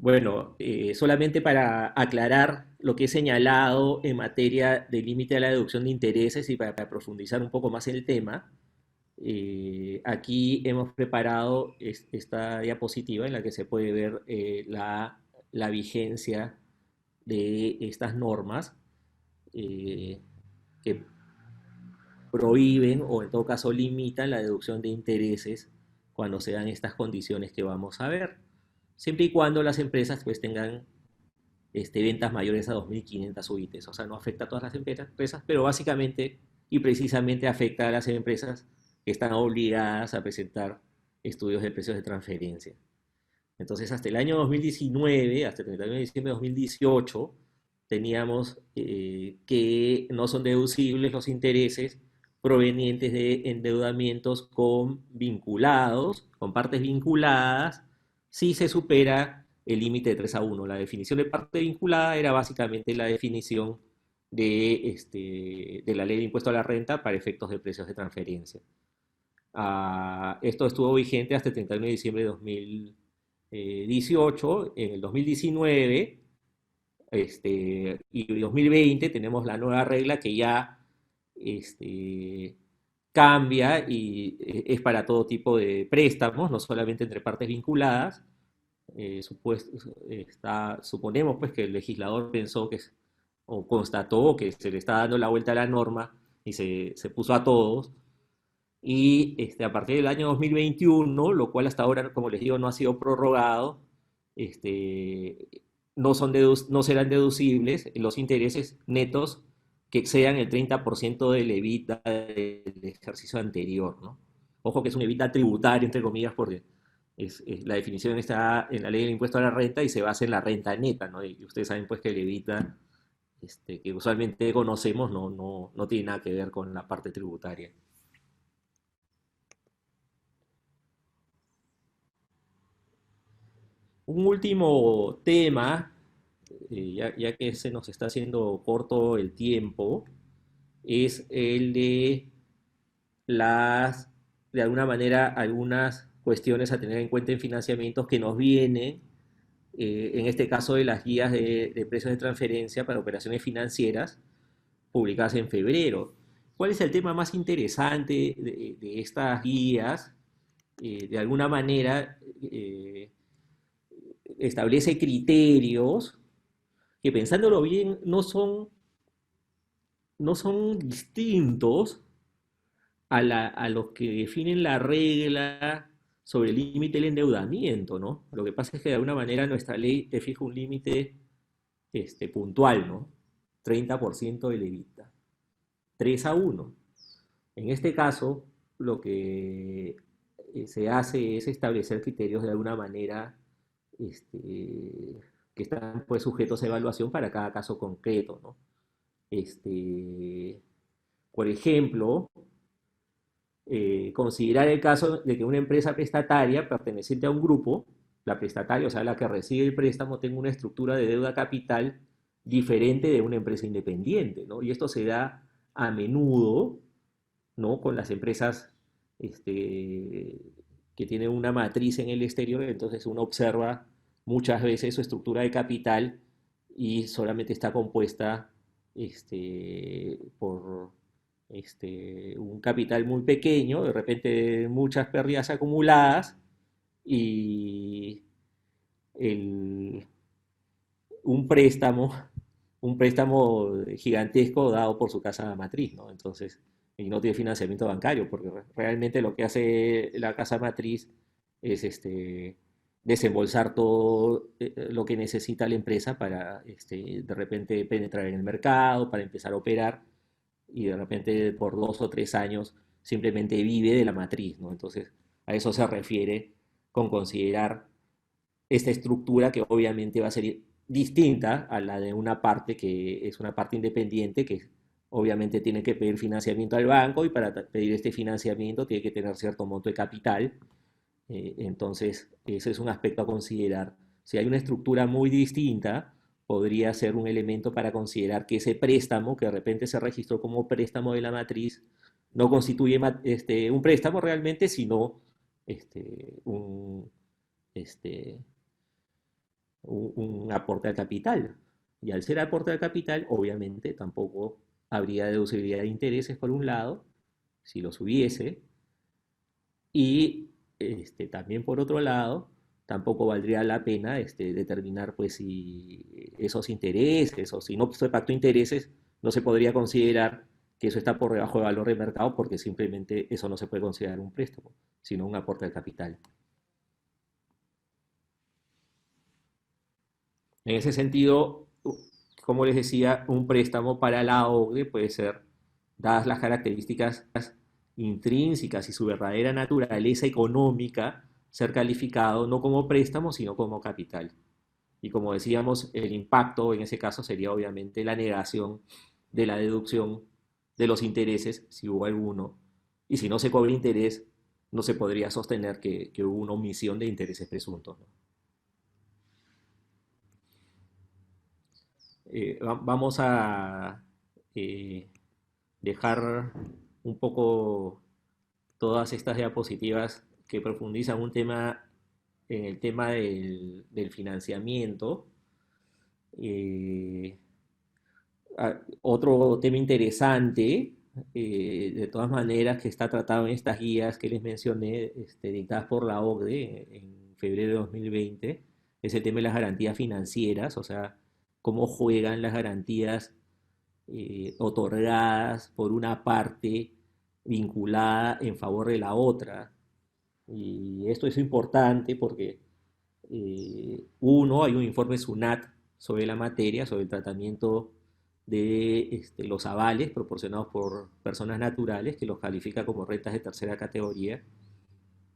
Bueno, eh, solamente para aclarar lo que he señalado en materia del límite de la deducción de intereses y para, profundizar un poco más el tema, eh, aquí hemos preparado esta diapositiva en la que se puede ver eh, la, vigencia de estas normas que prohíben o en todo caso limitan la deducción de intereses cuando se dan estas condiciones que vamos a ver siempre y cuando las empresas pues tengan este, ventas mayores a 2.500 UITs. O sea, no afecta a todas las empresas, pero básicamente y precisamente afecta a las empresas que están obligadas a presentar estudios de precios de transferencia. Entonces, hasta el año 2019, hasta el 31 de diciembre de 2018, teníamos eh, que no son deducibles los intereses provenientes de endeudamientos con vinculados, con partes vinculadas si se supera el límite de 3 a 1. La definición de parte vinculada era básicamente la definición de, este, de la ley de impuesto a la renta para efectos de precios de transferencia. Ah, esto estuvo vigente hasta el 31 de diciembre de 2018. En el 2019 este, y 2020 tenemos la nueva regla que ya este, cambia y eh, es para todo tipo de préstamos, no solamente entre partes vinculadas. Eh, está, suponemos pues que el legislador pensó que, o constató que se le está dando la vuelta a la norma y se, se puso a todos. Y este, a partir del año 2021, lo cual hasta ahora, como les digo, no ha sido prorrogado, este, no, son no serán deducibles los intereses netos que excedan el 30% del evita del ejercicio anterior. ¿no? Ojo que es un evita tributario, entre comillas, porque es, la definición está en la ley del impuesto a la renta y se basa en la renta neta. ¿no? Y ustedes saben pues que el evita este, que usualmente conocemos no, no, no tiene nada que ver con la parte tributaria. Un último tema eh, ya, que se nos está haciendo corto el tiempo, es el de las, de alguna manera, algunas cuestiones a tener en cuenta en financiamientos que nos vienen, eh, en este caso de las guías de, precios de transferencia para operaciones financieras publicadas en febrero. ¿Cuál es el tema más interesante de, estas guías? Eh, de alguna manera establece criterios que pensándolo bien no son, no son distintos a, los que definen la regla sobre el límite del endeudamiento, ¿no? Lo que pasa es que de alguna manera nuestra ley te fija un límite este, puntual, ¿no? 30% del evita. 3 a 1. En este caso, lo que eh, se hace es establecer criterios de alguna manera este, que están pues sujetos a evaluación para cada caso concreto, ¿no? Este, por ejemplo, eh, considerar el caso de que una empresa prestataria perteneciente a un grupo, la prestataria, o sea, la que recibe el préstamo, tenga una estructura de deuda capital diferente de una empresa independiente, ¿no? Y esto se da a menudo, ¿no? Con las empresas este, que tienen una matriz en el exterior, entonces uno observa muchas veces su estructura de capital y solamente está compuesta este, por este, un capital muy pequeño, de repente muchas pérdidas acumuladas y un préstamo, un préstamo gigantesco dado por su casa matriz, ¿no? Entonces, y no tiene financiamiento bancario, porque realmente lo que hace la casa matriz es este, desembolsar todo eh, eh, lo que necesita la empresa para este, de repente penetrar en el mercado, para empezar a operar y de repente por dos o tres años simplemente vive de la matriz, ¿no? Entonces a eso se refiere con considerar esta estructura que obviamente va a ser distinta a la de una parte que es una parte independiente que obviamente tiene que pedir financiamiento al banco y para pedir este financiamiento tiene que tener cierto monto de capital eh, entonces, ese es un aspecto a considerar. Si hay una estructura muy distinta, podría ser un elemento para considerar que ese préstamo, que de repente se registró como préstamo de la matriz, no constituye este, un préstamo realmente, sino este, un, este, un, aporte al capital. Y al ser aporte al capital, obviamente tampoco habría deducibilidad de intereses por un lado, si los hubiese, y este, también por otro lado, tampoco valdría la pena este, determinar pues si esos intereses o si no se pacto intereses, no se podría considerar que eso está por debajo del valor de mercado porque simplemente eso no se puede considerar un préstamo, sino un aporte de capital. En ese sentido, como les decía, un préstamo para la OCDE puede ser, dadas las características intrínsecas y su verdadera naturaleza económica ser calificado no como préstamo, sino como capital. Y como decíamos, el impacto en ese caso sería obviamente la negación de la deducción de los intereses, si hubo alguno. Y si no se cobra interés, no se podría sostener que, hubo una omisión de intereses presuntos. Eh, vamos a eh, dejar un poco todas estas diapositivas que profundizan un tema en el tema del, financiamiento. Eh, otro tema interesante eh, de todas maneras, que está tratado en estas guías que les mencioné, este, dictadas por la OCDE en febrero de 2020, es el tema de las garantías financieras, o sea, cómo juegan las garantías eh, otorgadas por una parte vinculada en favor de la otra. Y esto es importante porque, eh, uno, hay un informe SUNAT sobre la materia, sobre el tratamiento de este, los avales proporcionados por personas naturales, que los califica como rentas de tercera categoría.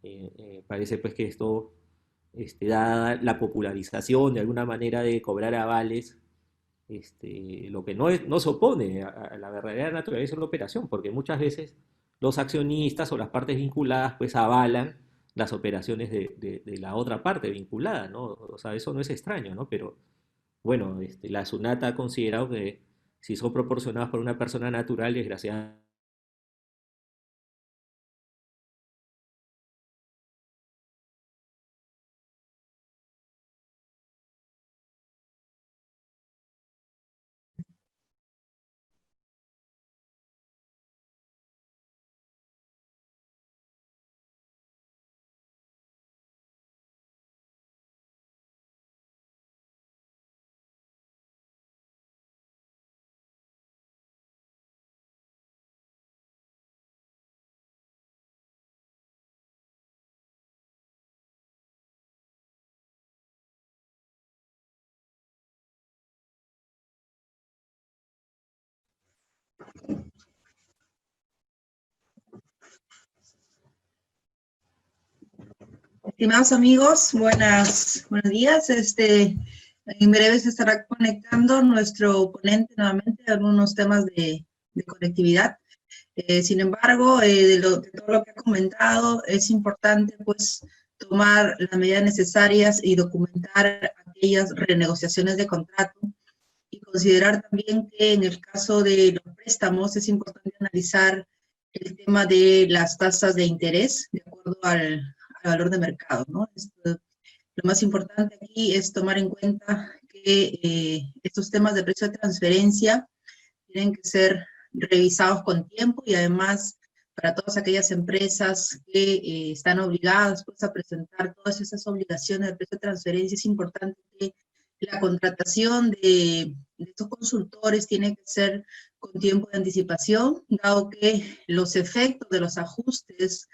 Eh, parece pues que esto, este, dada la popularización de alguna manera de cobrar avales este, lo que no, es, no se opone a, la verdadera naturaleza de la operación, porque muchas veces los accionistas o las partes vinculadas pues avalan las operaciones de, la otra parte vinculada, ¿no? O sea, eso no es extraño, ¿no? Pero bueno, este, la SUNAT ha considerado que si son proporcionadas por una persona natural, desgraciadamente Estimados amigos, buenas, buenos días. Este, en breve se estará conectando nuestro ponente nuevamente a algunos temas de, conectividad. Eh, sin embargo, eh, de, todo lo que ha comentado, es importante pues tomar las medidas necesarias y documentar aquellas renegociaciones de contrato y considerar también que en el caso de los préstamos es importante analizar el tema de las tasas de interés de acuerdo al, valor de mercado. ¿no? lo más importante aquí es tomar en cuenta que eh, estos temas de precio de transferencia tienen que ser revisados con tiempo y además para todas aquellas empresas que eh, están obligadas pues, a presentar todas esas obligaciones de precio de transferencia, es importante que la contratación de, de, estos consultores tiene que ser con tiempo de anticipación, dado que los efectos de los ajustes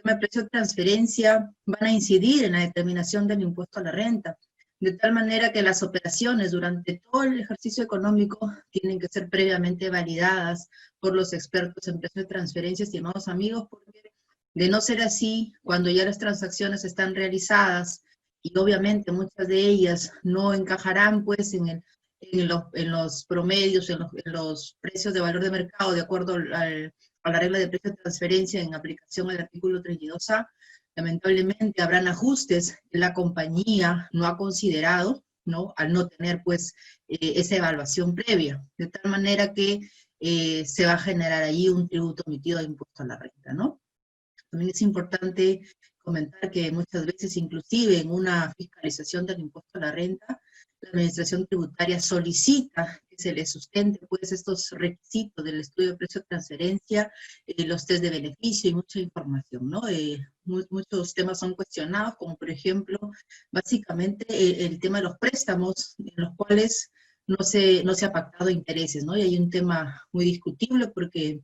tema de precio de transferencia van a incidir en la determinación del impuesto a la renta, de tal manera que las operaciones durante todo el ejercicio económico tienen que ser previamente validadas por los expertos en precio de transferencia, estimados amigos, porque de no ser así, cuando ya las transacciones están realizadas y obviamente muchas de ellas no encajarán pues en, el, en, los, en los promedios, en los, en los precios de valor de mercado de acuerdo al a la regla de precio de transferencia en aplicación al artículo 32A, lamentablemente habrán ajustes que la compañía no ha considerado, ¿no? Al no tener, pues, eh, esa evaluación previa, de tal manera que eh, se va a generar ahí un tributo emitido de impuesto a la renta, ¿no? También es importante comentar que muchas veces, inclusive en una fiscalización del impuesto a la renta, la administración tributaria solicita que se le sustente pues estos requisitos del estudio de precio de transferencia, eh, los test de beneficio y mucha información, ¿no? Eh, muchos temas son cuestionados, como por ejemplo, básicamente eh, el tema de los préstamos, en los cuales no se, no se ha pactado intereses, ¿no? Y hay un tema muy discutible porque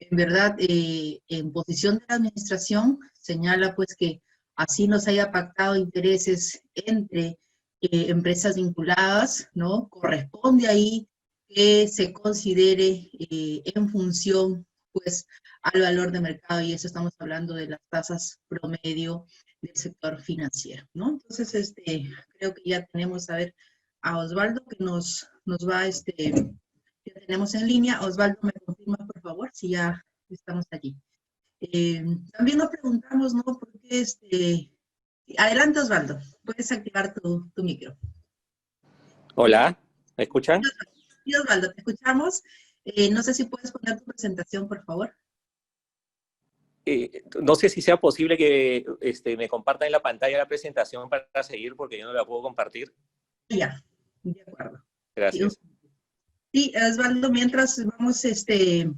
en verdad en posición de la administración señala pues que así no se haya pactado intereses entre eh, empresas vinculadas, ¿no? Corresponde ahí que se considere eh, en función, pues, al valor de mercado, y eso estamos hablando de las tasas promedio del sector financiero, ¿no? Entonces, este, creo que ya tenemos, a ver, a Osvaldo que nos, nos va, este, ya tenemos en línea. Osvaldo, ¿me confirma, por favor, si ya estamos allí? Eh, también nos preguntamos, ¿no? ¿Por qué este, Adelante, Osvaldo. Puedes activar tu, micro. Hola, ¿me escuchan? Sí, Osvaldo, te escuchamos. Eh, no sé si puedes poner tu presentación, por favor. Eh, no sé si sea posible que este, me compartan en la pantalla la presentación para seguir, porque yo no la puedo compartir. Ya, de acuerdo. Gracias. Sí, Osvaldo, mientras vamos este,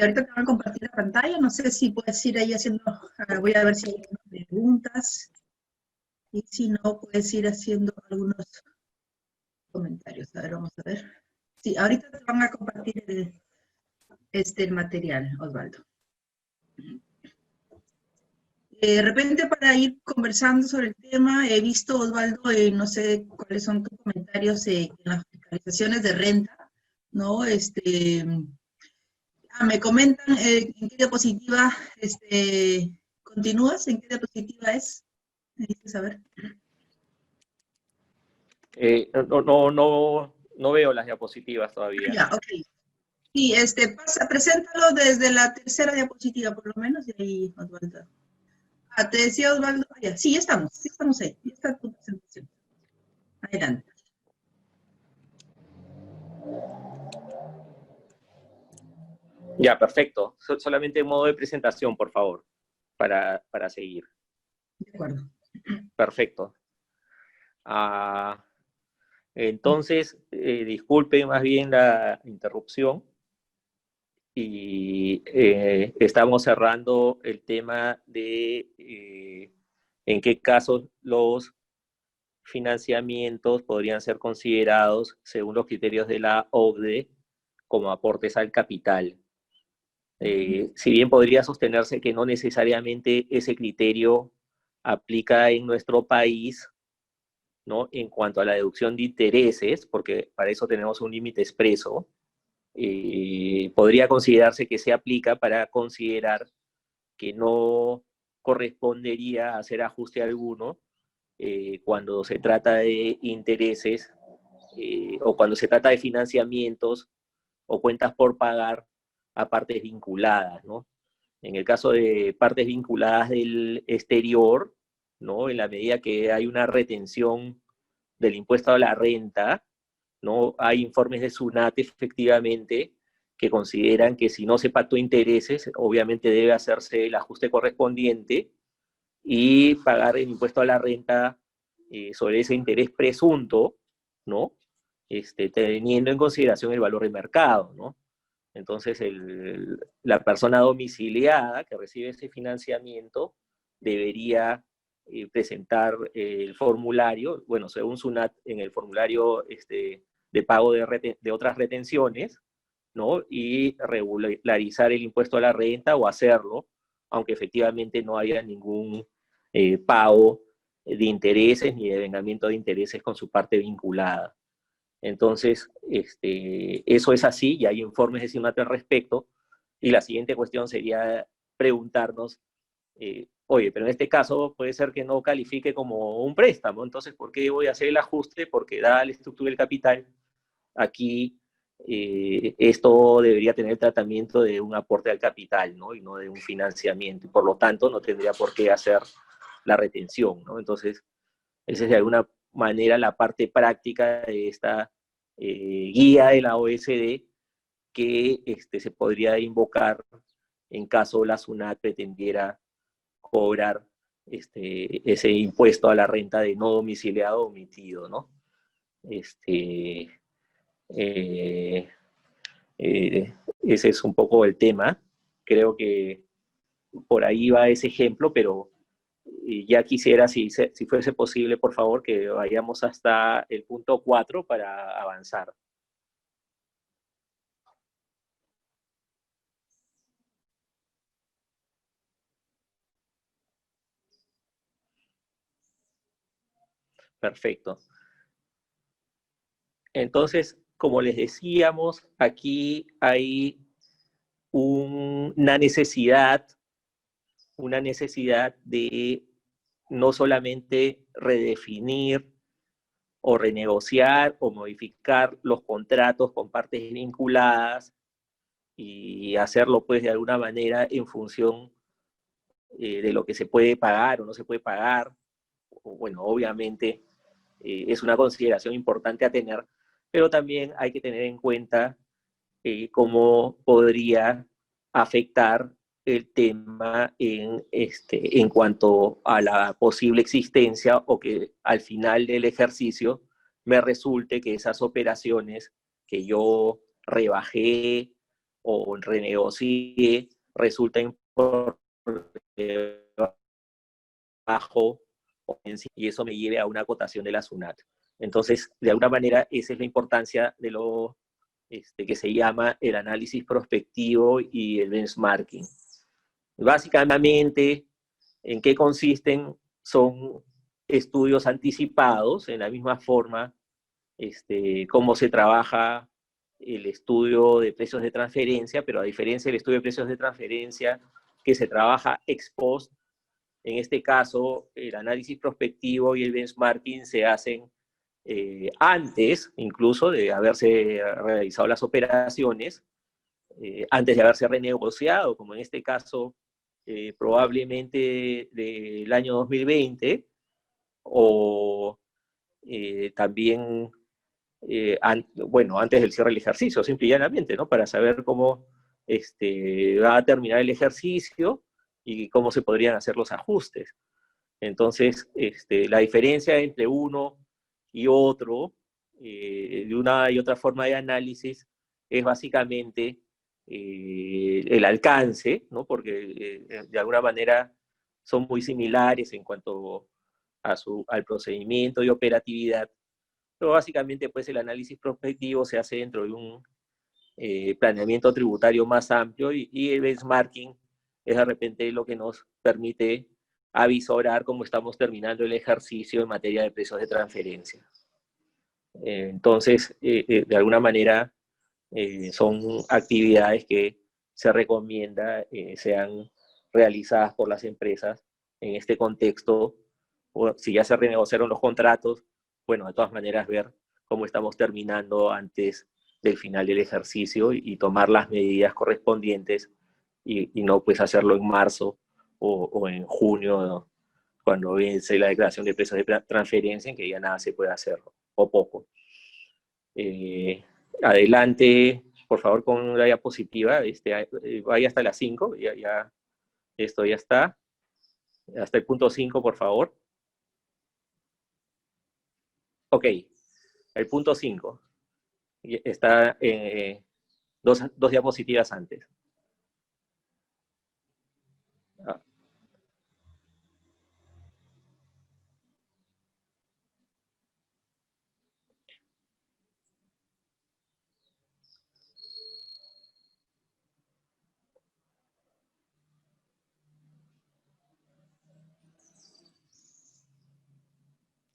ahorita te voy a compartir la pantalla, no sé si puedes ir ahí haciendo, ah, voy a ver si hay preguntas, y si no, puedes ir haciendo algunos comentarios. A ver, vamos a ver. Sí, ahorita te van a compartir el, este, el material, Osvaldo. De repente, para ir conversando sobre el tema, he visto, Osvaldo, eh, no sé cuáles son tus comentarios eh, en las fiscalizaciones de renta, ¿no? Este, ah, me comentan en qué diapositiva este, continúas, en qué diapositiva es. Me dices saber. no, no, no, no veo las diapositivas todavía. Ya, ok. Sí, este, pasa, preséntalo desde la tercera diapositiva, por lo menos, y ahí, Osvaldo. Ah, te decía Osvaldo, sí, estamos, sí estamos ahí, ya está tu presentación. Adelante. Ya, perfecto. Solamente en modo de presentación, por favor, para, para seguir. De acuerdo. Perfecto. Ah, entonces, eh, disculpen más bien la interrupción y eh, estamos cerrando el tema de eh, en qué casos los financiamientos podrían ser considerados, según los criterios de la OCDE, como aportes al capital. Eh, si bien podría sostenerse que no necesariamente ese criterio aplica en nuestro país, ¿no? En cuanto a la deducción de intereses, porque para eso tenemos un límite expreso, eh, podría considerarse que se aplica para considerar que no correspondería hacer ajuste alguno eh, cuando se trata de intereses o cuando se trata de financiamientos o cuentas por pagar a partes vinculadas, ¿no? En el caso de partes vinculadas del exterior, ¿no? En la medida que hay una retención del impuesto a la renta, ¿no? Hay informes de SUNAT efectivamente que consideran que si no se pactó intereses, obviamente debe hacerse el ajuste correspondiente y pagar el impuesto a la renta eh, sobre ese interés presunto, ¿no? Este, teniendo en consideración el valor de mercado, ¿no? Entonces, la persona domiciliada que recibe ese financiamiento debería eh, presentar el formulario, bueno, según SUNAT, en el formulario este, de pago de, de otras retenciones, ¿no? Y regularizar el impuesto a la renta o hacerlo, aunque efectivamente no haya ningún eh, pago de intereses ni de vengamiento de intereses con su parte vinculada. Entonces, este, eso es así y hay informes de CIMAT al respecto. Y la siguiente cuestión sería preguntarnos, eh, oye, pero en este caso puede ser que no califique como un préstamo, entonces, ¿por qué voy a hacer el ajuste? Porque da la estructura del capital aquí eh, esto debería tener tratamiento de un aporte al capital, ¿no? Y no de un financiamiento. Y por lo tanto, no tendría por qué hacer la retención, ¿no? Entonces, esa es de alguna manera la parte práctica de esta eh, guía de la OSD que este, se podría invocar en caso la SUNAT pretendiera cobrar este, ese impuesto a la renta de no domiciliado omitido, ¿no? Este, eh, eh, ese es un poco el tema. Creo que por ahí va ese ejemplo, pero eh, ya quisiera, si, si fuese posible, por favor, que vayamos hasta el punto 4 para avanzar. Perfecto. Entonces, como les decíamos, aquí hay una necesidad, una necesidad de no solamente redefinir o renegociar o modificar los contratos con partes vinculadas y hacerlo pues de alguna manera en función eh, de lo que se puede pagar o no se puede pagar. bueno, obviamente eh, es una consideración importante a tener, pero también hay que tener en cuenta eh, cómo podría afectar el tema en, este, en cuanto a la posible existencia o que al final del ejercicio me resulte que esas operaciones que yo rebajé o renegocie resulta bajo y eso me lleve a una acotación de la SUNAT. Entonces, de alguna manera, esa es la importancia de lo este, que se llama el análisis prospectivo y el benchmarking. Básicamente, ¿en qué consisten? Son estudios anticipados, en la misma forma, este, cómo se trabaja el estudio de precios de transferencia, pero a diferencia del estudio de precios de transferencia que se trabaja ex post, en este caso el análisis prospectivo y el benchmarking se hacen eh, antes incluso de haberse realizado las operaciones, eh, antes de haberse renegociado, como en este caso eh, probablemente del año 2020, o también eh, bueno, antes del cierre del ejercicio, simple y llanamente, ¿no? Para saber cómo este, va a terminar el ejercicio y cómo se podrían hacer los ajustes. Entonces, este, la diferencia entre uno y otro, eh, de una y otra forma de análisis, es básicamente eh, el alcance, ¿no? porque de alguna manera son muy similares en cuanto a su, al procedimiento y operatividad, pero básicamente, pues el análisis prospectivo se hace dentro de un eh, planeamiento tributario más amplio y, el benchmarking es de repente lo que nos permite avisorar cómo estamos terminando el ejercicio en materia de precios de transferencia. Eh, entonces, eh, de alguna manera, son actividades que se recomienda sean realizadas por las empresas en este contexto, o si ya se renegociaron los contratos, bueno, de todas maneras ver cómo estamos terminando antes del final del ejercicio y, tomar las medidas correspondientes y, no pues hacerlo en marzo o, en junio cuando vence la declaración de precios de transferencia en que ya nada se puede hacer o poco. Eh, adelante, por favor, con la diapositiva. Este, vaya hasta las 5, ya, ya, esto ya está. Hasta el punto 5, por favor. Ok, el punto 5 está eh, dos, diapositivas antes.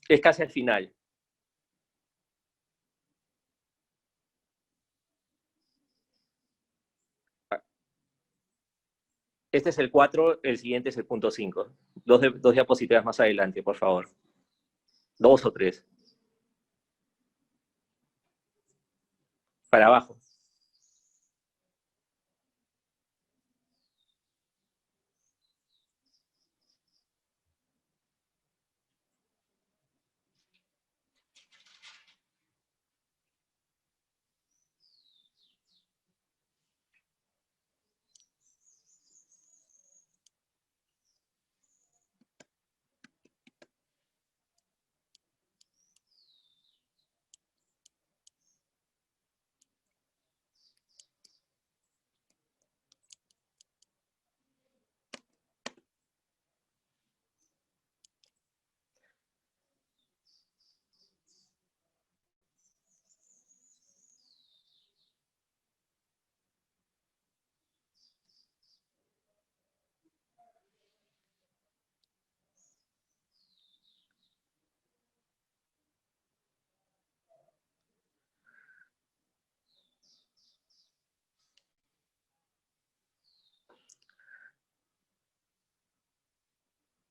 Es casi al final. Este es el 4, el siguiente es el punto 5. Dos, dos diapositivas más adelante, por favor. Dos o tres. Para abajo.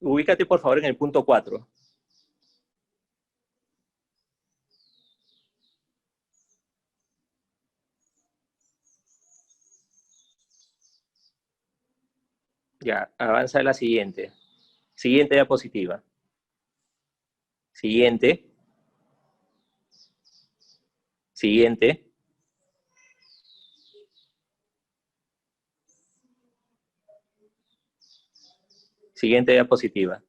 Ubícate por favor en el punto 4. Ya, avanza a la siguiente. Siguiente diapositiva. Siguiente. Siguiente. Siguiente diapositiva.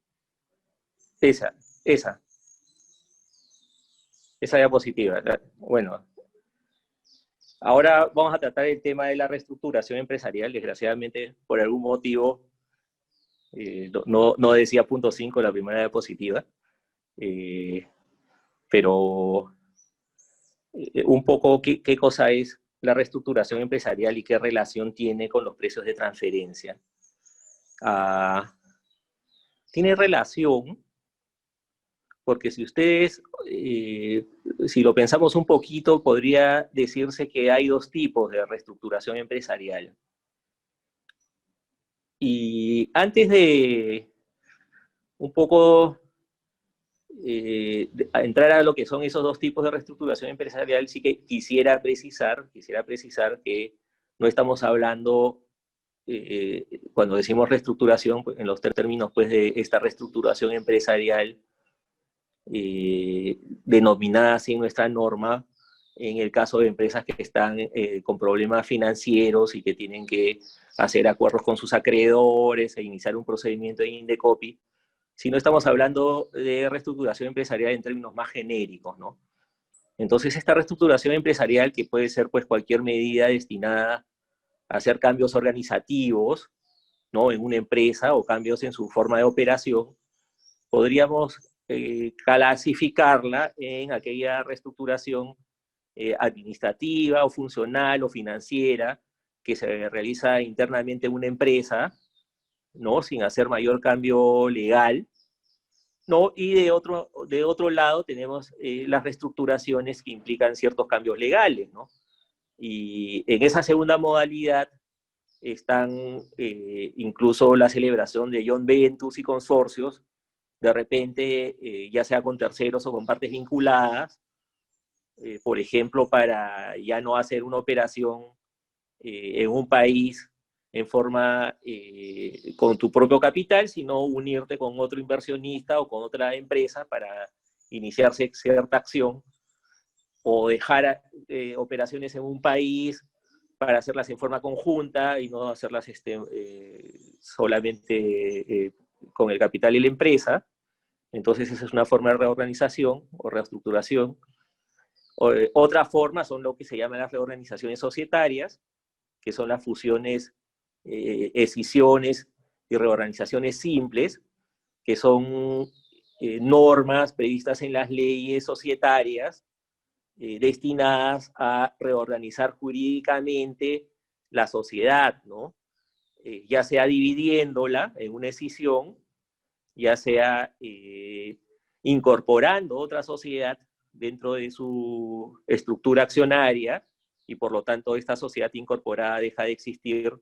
Esa, esa. Esa diapositiva. Bueno. Ahora vamos a tratar el tema de la reestructuración empresarial. Desgraciadamente, por algún motivo, eh, no, no, decía punto 5 la primera diapositiva, eh, pero eh, un poco qué, qué, cosa es la reestructuración empresarial y qué relación tiene con los precios de transferencia. Ah, tiene relación porque si ustedes, eh, si lo pensamos un poquito, podría decirse que hay dos tipos de reestructuración empresarial. Y antes de un poco eh, entrar a lo que son esos dos tipos de reestructuración empresarial, sí que quisiera precisar, quisiera precisar que no estamos hablando, eh, cuando decimos reestructuración, pues, en los términos pues, de esta reestructuración empresarial, eh, denominada así en nuestra norma, en el caso de empresas que están eh, con problemas financieros y que tienen que hacer acuerdos con sus acreedores e iniciar un procedimiento de Indecopi, si no estamos hablando de reestructuración empresarial en términos más genéricos, ¿no? Entonces, esta reestructuración empresarial, que puede ser pues cualquier medida destinada hacer cambios organizativos, ¿no? En una empresa o cambios en su forma de operación, podríamos eh, clasificarla en aquella reestructuración eh, administrativa o funcional o financiera que se realiza internamente en una empresa, ¿no? Sin hacer mayor cambio legal, ¿no? Y de otro, de otro lado tenemos eh, las reestructuraciones que implican ciertos cambios legales, ¿no? Y en esa segunda modalidad están incluso la celebración de John Ventus y consorcios, de repente, eh, ya sea con terceros o con partes vinculadas, eh, por ejemplo, para ya no hacer una operación eh, en un país en forma con tu propio capital, sino unirte con otro inversionista o con otra empresa para iniciarse cierta acción o dejar operaciones en un país para hacerlas en forma conjunta y no hacerlas este, solamente con el capital y la empresa. Entonces esa es una forma de reorganización o reestructuración. Eh, otra forma son lo que se llaman las reorganizaciones societarias, que son las fusiones, eh, escisiones y reorganizaciones simples, que son eh, normas previstas en las leyes societarias destinadas a reorganizar jurídicamente la sociedad, ¿no? ya sea dividiéndola en una escisión, ya sea eh, incorporando otra sociedad dentro de su estructura accionaria y por lo tanto esta sociedad incorporada deja de existir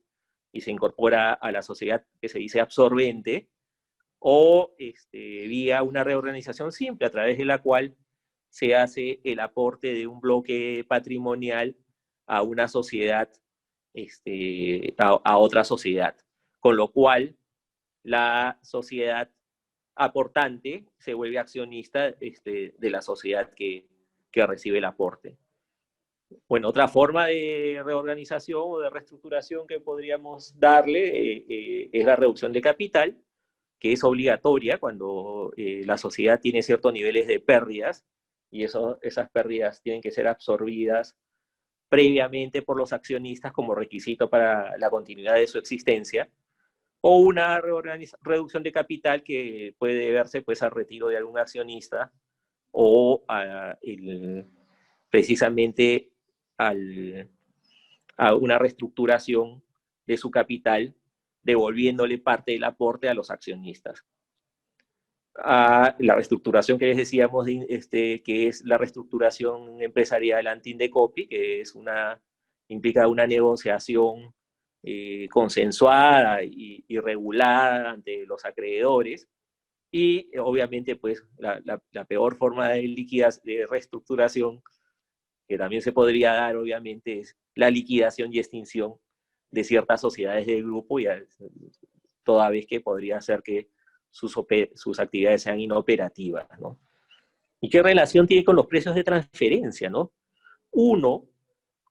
y se incorpora a la sociedad que se dice absorbente, o este, vía una reorganización simple a través de la cual se hace el aporte de un bloque patrimonial a una sociedad, este, a, otra sociedad, con lo cual la sociedad aportante se vuelve accionista este, de la sociedad que, que recibe el aporte. Bueno, otra forma de reorganización o de reestructuración que podríamos darle eh, eh, es la reducción de capital, que es obligatoria cuando eh, la sociedad tiene ciertos niveles de pérdidas y esas pérdidas tienen que ser absorbidas previamente por los accionistas como requisito para la continuidad de su existencia o una reducción de capital que puede verse pues al retiro de algún accionista o precisamente a una reestructuración de su capital, devolviéndole parte del aporte a los accionistas. La reestructuración que les decíamos, este, que es la reestructuración empresarial anti-indecopi, que es una, implica una negociación eh, consensuada y, regulada ante los acreedores. Y obviamente, pues, la, peor forma de liquidas, de reestructuración que también se podría dar, obviamente, es la liquidación y extinción de ciertas sociedades del grupo, y toda vez que podría ser que sus, sus actividades sean inoperativas, ¿no? ¿Y qué relación tiene con los precios de transferencia, no? Uno,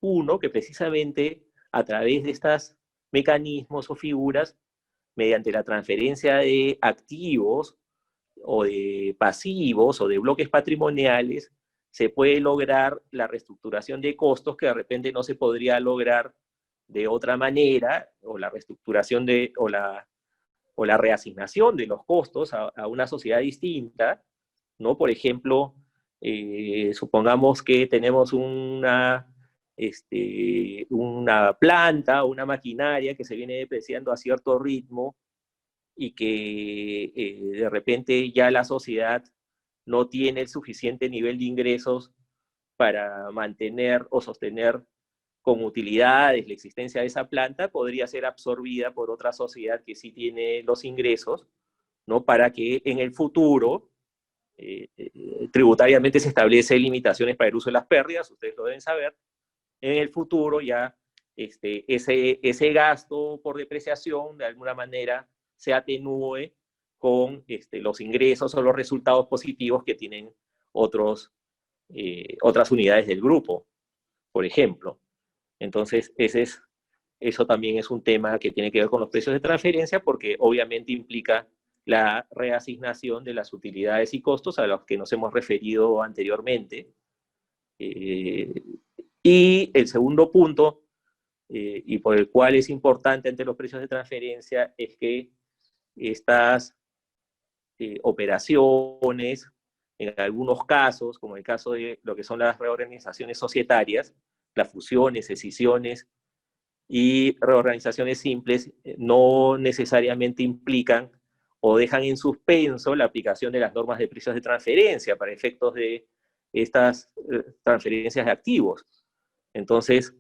uno que precisamente a través de estas mecanismos o figuras mediante la transferencia de activos o de pasivos o de bloques patrimoniales se puede lograr la reestructuración de costos que de repente no se podría lograr de otra manera, o la reestructuración de, o la, o la reasignación de los costos a, una sociedad distinta, ¿no? Por ejemplo, eh, supongamos que tenemos una, este, una planta, una maquinaria que se viene depreciando a cierto ritmo y que eh, de repente ya la sociedad no tiene el suficiente nivel de ingresos para mantener o sostener con utilidades la existencia de esa planta, podría ser absorbida por otra sociedad que sí tiene los ingresos, ¿no? Para que en el futuro eh, eh, tributariamente se establece limitaciones para el uso de las pérdidas, ustedes lo deben saber, en el futuro ya este, ese, ese gasto por depreciación de alguna manera se atenúe con este, los ingresos o los resultados positivos que tienen otros, eh, otras unidades del grupo, por ejemplo. Entonces, ese es, eso también es un tema que tiene que ver con los precios de transferencia porque obviamente implica la reasignación de las utilidades y costos a los que nos hemos referido anteriormente. Eh, y el segundo punto, eh, y por el cual es importante ante los precios de transferencia, es que estas eh, operaciones, en algunos casos, como el caso de lo que son las reorganizaciones societarias, las fusiones, escisiones y reorganizaciones simples, eh, no necesariamente implican o dejan en suspenso la aplicación de las normas de precios de transferencia para efectos de estas eh, transferencias de activos. Entonces,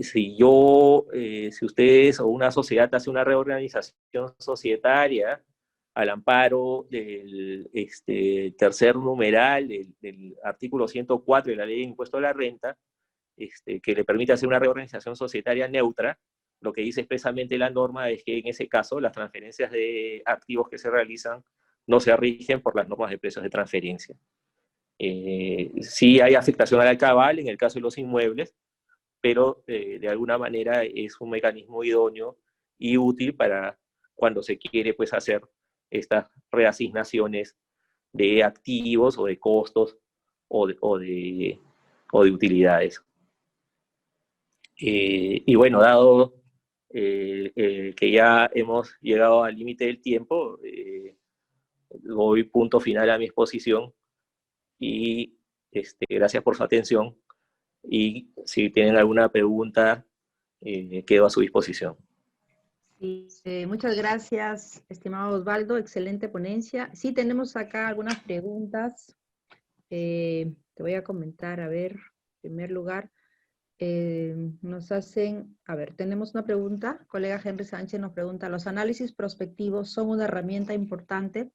si yo, si ustedes o una sociedad hace una reorganización societaria al amparo del este, tercer numeral del, artículo 104 de la ley de impuesto a la renta, este, que le permite hacer una reorganización societaria neutra, lo que dice expresamente la norma es que en ese caso las transferencias de activos que se realizan no se rigen por las normas de precios de transferencia. Eh, sí hay afectación al cabal en el caso de los inmuebles, pero eh, de alguna manera es un mecanismo idóneo y útil para cuando se quiere pues, hacer estas reasignaciones de activos o de costos o de, o de, utilidades. Eh, y bueno, dado eh, que ya hemos llegado al límite del tiempo, eh, doy punto final a mi exposición y este, gracias por su atención y si tienen alguna pregunta, quedo a su disposición. Sí, eh, muchas gracias, estimado Osvaldo. Excelente ponencia. Sí, tenemos acá algunas preguntas. Eh, te voy a comentar, a ver, en primer lugar, eh, nos hacen, a ver, tenemos una pregunta. Colega Henry Sánchez nos pregunta, ¿los análisis prospectivos son una herramienta importante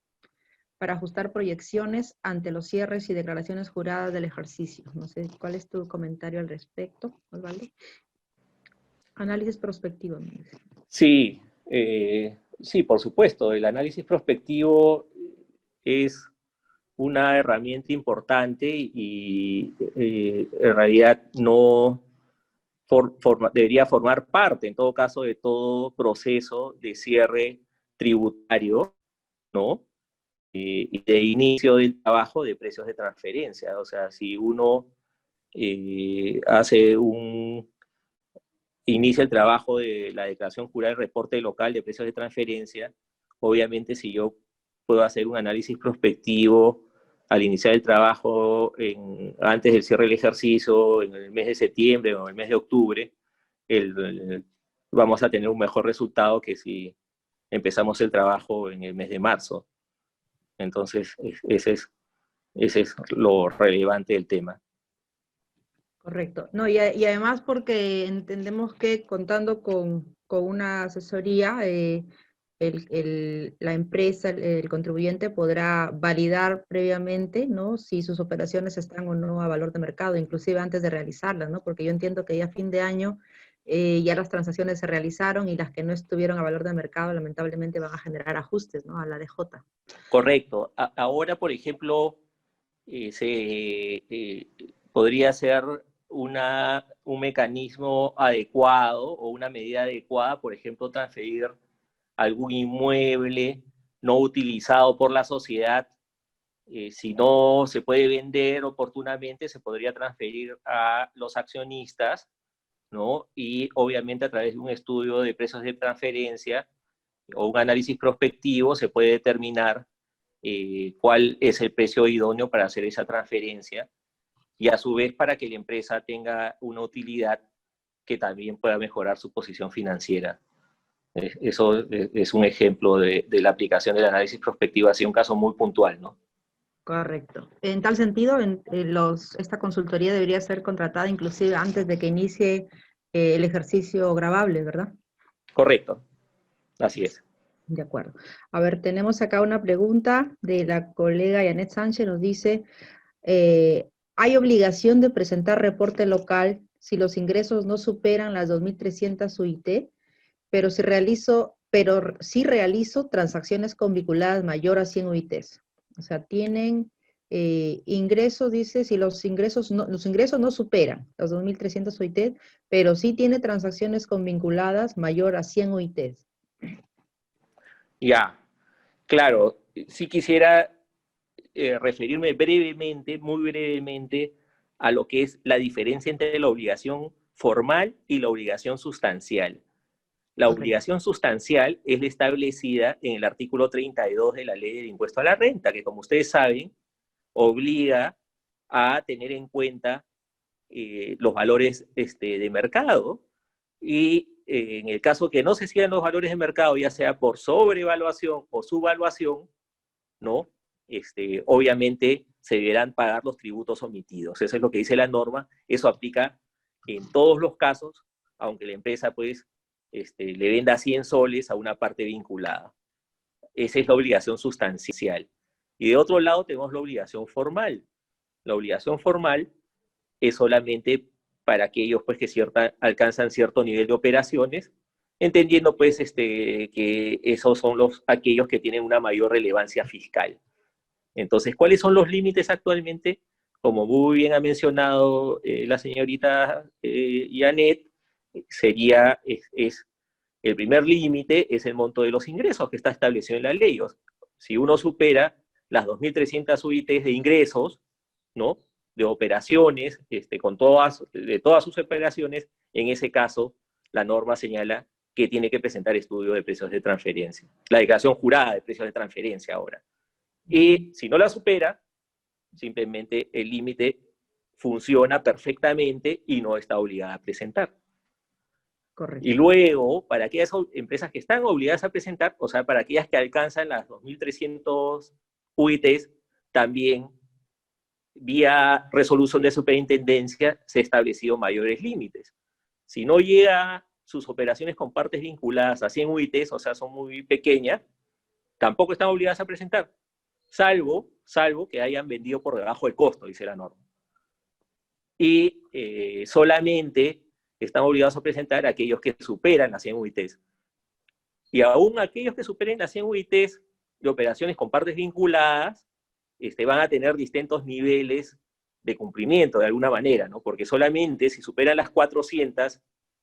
para ajustar proyecciones ante los cierres y declaraciones juradas del ejercicio? No sé, ¿cuál es tu comentario al respecto, Osvaldo? Análisis prospectivo. Sí, eh, sí, por supuesto. El análisis prospectivo es una herramienta importante y eh, en realidad no debería formar parte, en todo caso, de todo proceso de cierre tributario, ¿no? Eh, y de inicio del trabajo de precios de transferencia. O sea, si uno hace un inicia el trabajo de la declaración jurada y reporte local de precios de transferencia, obviamente si yo puedo hacer un análisis prospectivo al iniciar el trabajo antes del cierre del ejercicio, en el mes de septiembre o el mes de octubre, vamos a tener un mejor resultado que si empezamos el trabajo en el mes de marzo. Entonces, ese es, ese es lo relevante del tema. Correcto. No, y, además porque entendemos que contando con, una asesoría, eh, la empresa, el, contribuyente podrá validar previamente, ¿no? Si sus operaciones están o no a valor de mercado, inclusive antes de realizarlas, ¿no? Porque yo entiendo que ya a fin de año eh, ya las transacciones se realizaron y las que no estuvieron a valor de mercado lamentablemente van a generar ajustes, ¿no? A la DJ. Correcto. ahora, por ejemplo, eh, se podría ser una, un mecanismo adecuado o una medida adecuada, por ejemplo, transferir algún inmueble no utilizado por la sociedad eh, si no se puede vender oportunamente, se podría transferir a los accionistas, ¿no? Y obviamente a través de un estudio de precios de transferencia o un análisis prospectivo se puede determinar eh, cuál es el precio idóneo para hacer esa transferencia y a su vez para que la empresa tenga una utilidad que también pueda mejorar su posición financiera. Eso es un ejemplo de, la aplicación del análisis prospectivo, así un caso muy puntual, ¿no? Correcto. En tal sentido, los, esta consultoría debería ser contratada inclusive antes de que inicie eh, el ejercicio grabable, ¿verdad? Correcto. Así es. De acuerdo. A ver, tenemos acá una pregunta de la colega Janet Sánchez, nos dice, eh, ¿hay obligación de presentar reporte local si los ingresos no superan las 2.300 UIT? Pero si realizo, pero sí realizo transacciones con vinculadas mayor a 100 UITs. O sea, tienen eh, ingresos, dice, si los ingresos no, los ingresos no superan los 2.300 UITs, pero sí tiene transacciones con vinculadas mayor a 100 UITs. Ya, claro, sí quisiera eh, referirme brevemente, muy brevemente, a lo que es la diferencia entre la obligación formal y la obligación sustancial. La obligación sustancial es establecida en el artículo 32 de la ley del impuesto a la renta, que como ustedes saben, obliga a tener en cuenta eh, los valores este, de mercado y eh, en el caso que no se sigan los valores de mercado, ya sea por sobrevaluación o subvaluación, ¿no? Este, obviamente se deberán pagar los tributos omitidos. Eso es lo que dice la norma. Eso aplica en todos los casos, aunque la empresa pues este, le venda 100 soles a una parte vinculada. Esa es la obligación sustancial. Y de otro lado tenemos la obligación formal. La obligación formal es solamente para aquellos pues, que cierta, alcanzan cierto nivel de operaciones, entendiendo pues este, que esos son los, aquellos que tienen una mayor relevancia fiscal. Entonces, ¿cuáles son los límites actualmente? Como muy bien ha mencionado eh, la señorita eh, Janet, sería, es, el primer límite es el monto de los ingresos que está establecido en la ley. si uno supera las 2.300 UITs de ingresos, ¿no? De operaciones, este, con todas, de todas sus operaciones, en ese caso, la norma señala que tiene que presentar estudio de precios de transferencia. La declaración jurada de precios de transferencia ahora. Y si no la supera, simplemente el límite funciona perfectamente y no está obligada a presentar. Y luego, para aquellas empresas que están obligadas a presentar, o sea, para aquellas que alcanzan las 2.300 UITs, también vía resolución de superintendencia se han establecido mayores límites. Si no llega sus operaciones con partes vinculadas a 100 UITs, o sea, son muy pequeñas, tampoco están obligadas a presentar, salvo, salvo que hayan vendido por debajo del costo, dice la norma. Y eh, solamente están obligados a presentar aquellos que superan las 100 UITs. Y aún aquellos que superen las 100 UITs de operaciones con partes vinculadas, este, van a tener distintos niveles de cumplimiento de alguna manera, ¿no? Porque solamente si superan las 400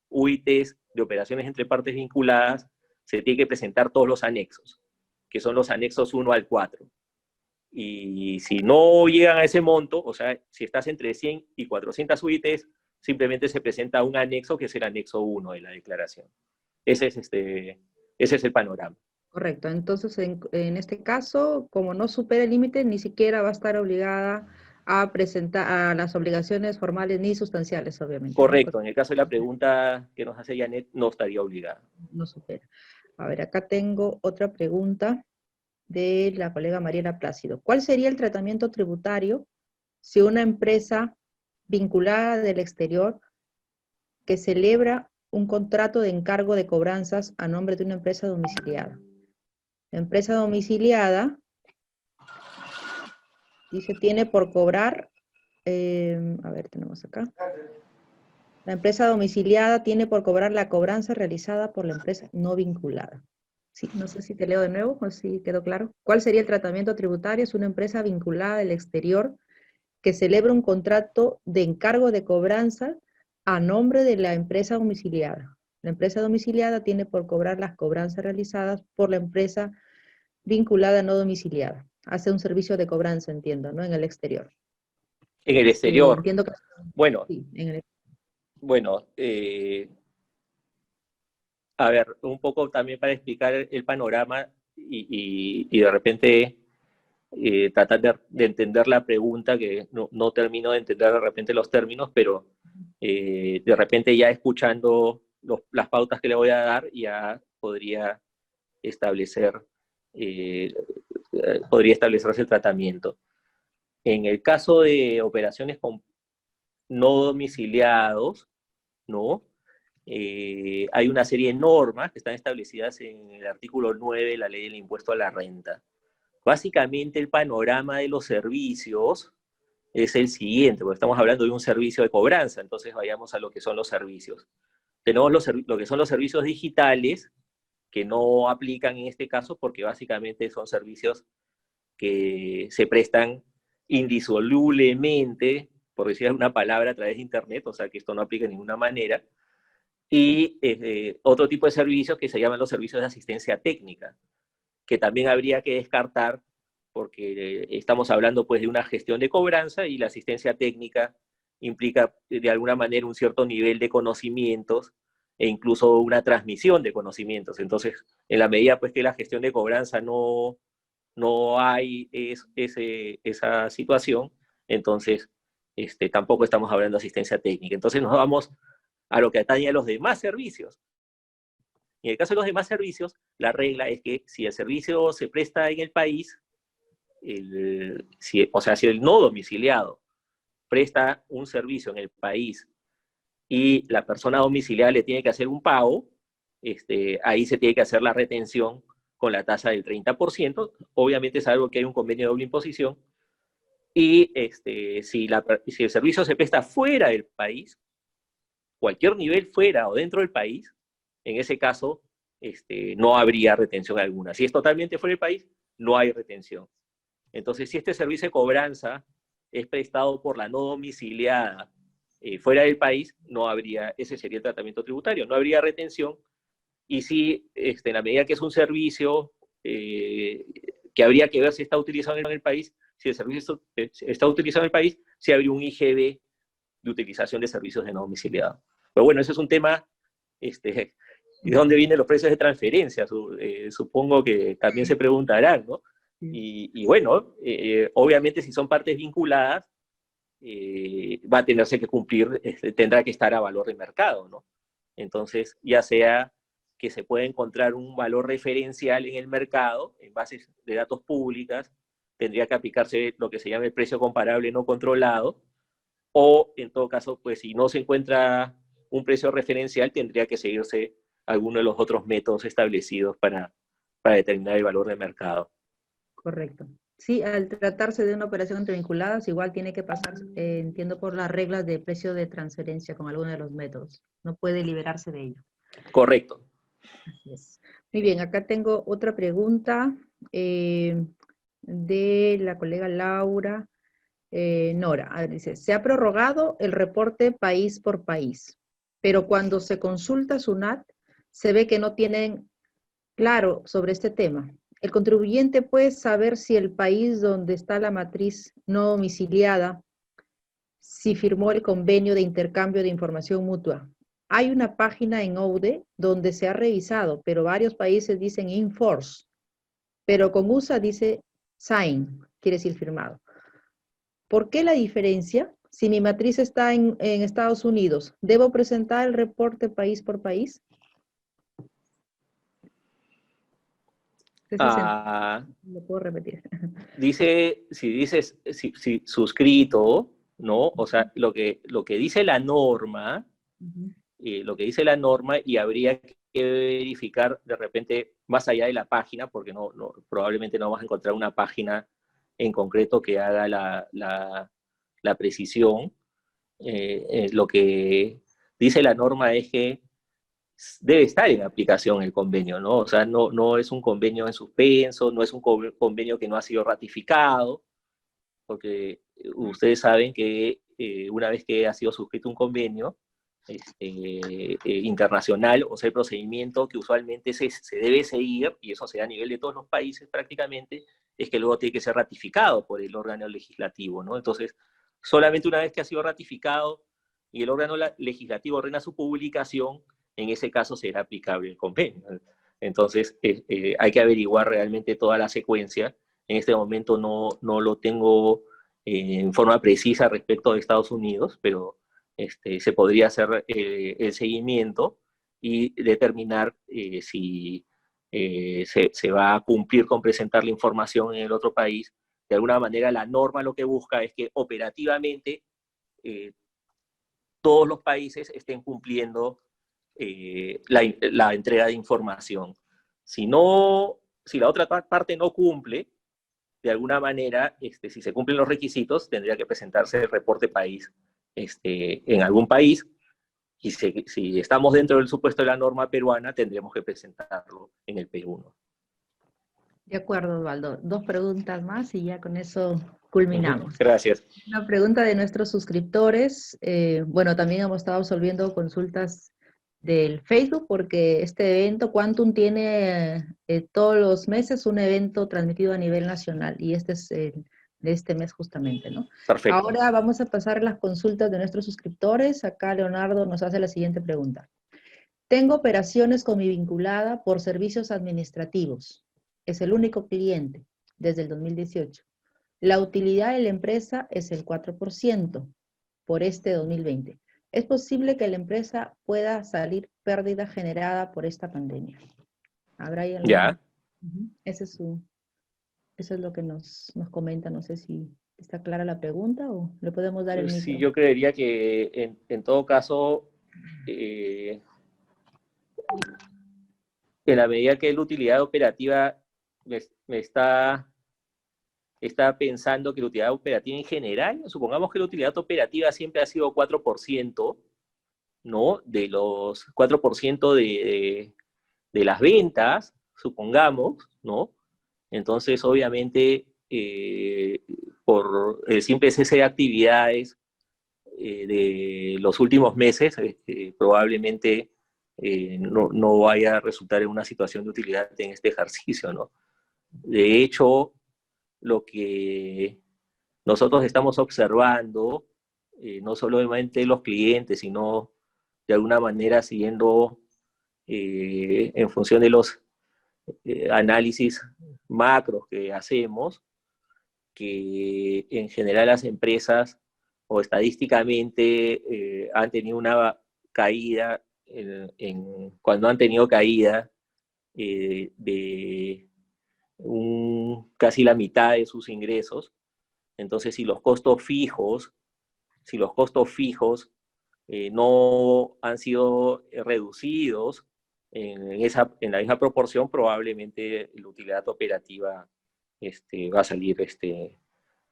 UITs de operaciones entre partes vinculadas, se tiene que presentar todos los anexos, que son los anexos 1 al 4. Y si no llegan a ese monto, o sea, si estás entre 100 y 400 UITs, simplemente se presenta un anexo que es el anexo 1 de la declaración. Ese es, este, ese es el panorama. Correcto, entonces en, este caso, como no supera el límite, ni siquiera va a estar obligada a presentar a las obligaciones formales ni sustanciales, obviamente. Correcto, en el caso de la pregunta que nos hace Janet, no estaría obligada. No supera. A ver, acá tengo otra pregunta de la colega Mariela Plácido. ¿Cuál sería el tratamiento tributario si una empresa vinculada del exterior que celebra un contrato de encargo de cobranzas a nombre de una empresa domiciliada. La empresa domiciliada, dice, tiene por cobrar, em, a ver, tenemos acá. La empresa domiciliada tiene por cobrar la cobranza realizada por la empresa no vinculada. Sí, no sé si te leo de nuevo o si quedó claro. ¿Cuál sería el tratamiento tributario? Es una empresa vinculada del exterior que celebra un contrato de encargo de cobranza a nombre de la empresa domiciliada. La empresa domiciliada tiene por cobrar las cobranzas realizadas por la empresa vinculada no domiciliada. hace un servicio de cobranza, entiendo, ¿no? En el exterior. En el exterior. entiendo que... Bueno, bueno, eh, a ver, un poco también para explicar el panorama y, de repente eh, tratar de, entender la pregunta, que no, termino de entender de repente los términos, pero eh, de repente ya escuchando las pautas que le voy a dar, ya podría establecer, eh, podría establecerse el tratamiento. En el caso de operaciones no domiciliados, ¿no? Eh, hay una serie de normas que están establecidas en el artículo 9 de la ley del impuesto a la renta. Básicamente el panorama de los servicios es el siguiente, porque estamos hablando de un servicio de cobranza, entonces vayamos a lo que son los servicios. Tenemos los, lo que son los servicios digitales, que no aplican en este caso porque básicamente son servicios que se prestan indisolublemente, por decir una palabra, a través de Internet, o sea que esto no aplica de ninguna manera, y eh, otro tipo de servicios que se llaman los servicios de asistencia técnica, que también habría que descartar porque eh, estamos hablando pues de una gestión de cobranza y la asistencia técnica implica de alguna manera un cierto nivel de conocimientos e incluso una transmisión de conocimientos. Entonces, en la medida pues que la gestión de cobranza no, no hay es, ese, esa situación, entonces este, tampoco estamos hablando de asistencia técnica. Entonces nos vamos a lo que atañe a los demás servicios. En el caso de los demás servicios, la regla es que si el servicio se presta en el país, o sea, si el no domiciliado presta un servicio en el país y la persona domiciliada le tiene que hacer un pago, este, ahí se tiene que hacer la retención con la tasa del 30%. Obviamente es algo que hay un convenio de doble imposición. Y este, si, si el servicio se presta fuera del país, cualquier nivel fuera o dentro del país, en ese caso este, no habría retención alguna. Si es totalmente fuera del país, no hay retención. Entonces, si este servicio de cobranza es prestado por la no domiciliada eh, fuera del país, no habría, ese sería el tratamiento tributario, no habría retención. Y si, este, en la medida que es un servicio eh, que habría que ver si está utilizado en el país, si el servicio está utilizado en el país, si habría un IGB de utilización de servicios de no domiciliado. Pero bueno, ese es un tema, este, ¿de dónde vienen los precios de transferencia? Eh, supongo que también se preguntarán, ¿no? Y, bueno, eh, obviamente si son partes vinculadas, eh, va a tenerse que cumplir, este, tendrá que estar a valor de mercado, ¿no? Entonces, ya sea que se pueda encontrar un valor referencial en el mercado, en bases de datos públicas, tendría que aplicarse lo que se llama el precio comparable no controlado, o en todo caso, pues si no se encuentra un precio referencial, tendría que seguirse alguno de los otros métodos establecidos para, para determinar el valor de mercado. Correcto. Sí, al tratarse de una operación entre vinculadas, igual tiene que pasar, eh, entiendo, por las reglas de precio de transferencia con alguno de los métodos. No puede liberarse de ello. Correcto. Así es. Muy bien, acá tengo otra pregunta eh, de la colega Laura eh, Nora. dice, se ha prorrogado el reporte país por país pero cuando se consulta SUNAT, se ve que no tienen claro sobre este tema. El contribuyente puede saber si el país donde está la matriz no domiciliada, si firmó el convenio de intercambio de información mutua. Hay una página en OUDE donde se ha revisado, pero varios países dicen enforce, pero con USA dice sign, quiere decir firmado. ¿Por qué la diferencia? Si mi matriz está en, Estados Unidos, ¿debo presentar el reporte país por país? Ah, lo puedo repetir. Dice, si dices, si, suscrito, ¿no? O sea, lo que, lo que dice la norma, eh, lo que dice la norma, y habría que verificar de repente más allá de la página, porque no, probablemente no vamos a encontrar una página en concreto que haga la, la precisión, eh, eh, lo que dice la norma es que debe estar en aplicación el convenio, ¿no? O sea, no, no es un convenio en suspenso, no es un convenio que no ha sido ratificado, porque ustedes saben que eh, una vez que ha sido suscrito un convenio, este, eh, internacional o sea, el procedimiento que usualmente se, se, debe seguir, y eso se da a nivel de todos los países prácticamente, es que luego tiene que ser ratificado por el órgano legislativo, ¿no? Entonces, solamente una vez que ha sido ratificado y el órgano legislativo ordena su publicación, en ese caso será aplicable el convenio. Entonces, eh, eh, hay que averiguar realmente toda la secuencia. En este momento no, no lo tengo eh, en forma precisa respecto de Estados Unidos, pero este, se podría hacer el seguimiento y determinar si se, se, va a cumplir con presentar la información en el otro país. De alguna manera, la norma lo que busca es que operativamente todos los países estén cumpliendo eh, la, entrega de información. Si, no, si la otra parte no cumple, de alguna manera, este, si se cumplen los requisitos, tendría que presentarse el reporte país este, en algún país. Y si, si, estamos dentro del supuesto de la norma peruana, tendremos que presentarlo en el P1. De acuerdo, Osvaldo. Dos preguntas más y ya con eso culminamos. Gracias. Una pregunta de nuestros suscriptores. Eh, bueno, también hemos estado resolviendo consultas del Facebook, porque este evento, Quantum, tiene eh, todos los meses un evento transmitido a nivel nacional y este es el de este mes justamente, ¿no? Perfecto. Ahora vamos a pasar las consultas de nuestros suscriptores. Acá Leonardo nos hace la siguiente pregunta. Tengo operaciones con mi vinculada por servicios administrativos. Es el único cliente desde el 2018. La utilidad de la empresa es el 4% por este 2020. ¿Es posible que la empresa pueda salir pérdida generada por esta pandemia? ¿Habrá ahí Ya. Ese es su, eso es lo que nos, nos comenta. No sé si está clara la pregunta o le podemos dar el pues Sí, yo creería que en, en todo caso, eh, en la medida que la utilidad operativa me está está pensando que la utilidad operativa en general, supongamos que la utilidad operativa siempre ha sido 4%, ¿no? De los 4% de, de, las ventas, supongamos, ¿no? Entonces, obviamente, eh, por el simple cese de actividades eh, de los últimos meses, este, probablemente eh, no, vaya a resultar en una situación de utilidad en este ejercicio, ¿no? De hecho, lo que nosotros estamos observando, eh, no solamente los clientes, sino de alguna manera siguiendo eh, en función de los eh, análisis macros que hacemos, que en general las empresas o estadísticamente han tenido una caída, en, cuando han tenido caída de casi la mitad de sus ingresos. Entonces, si los costos fijos, si los costos fijos eh, no han sido reducidos en, esa, en la misma proporción, probablemente la utilidad operativa este, va, a salir, este,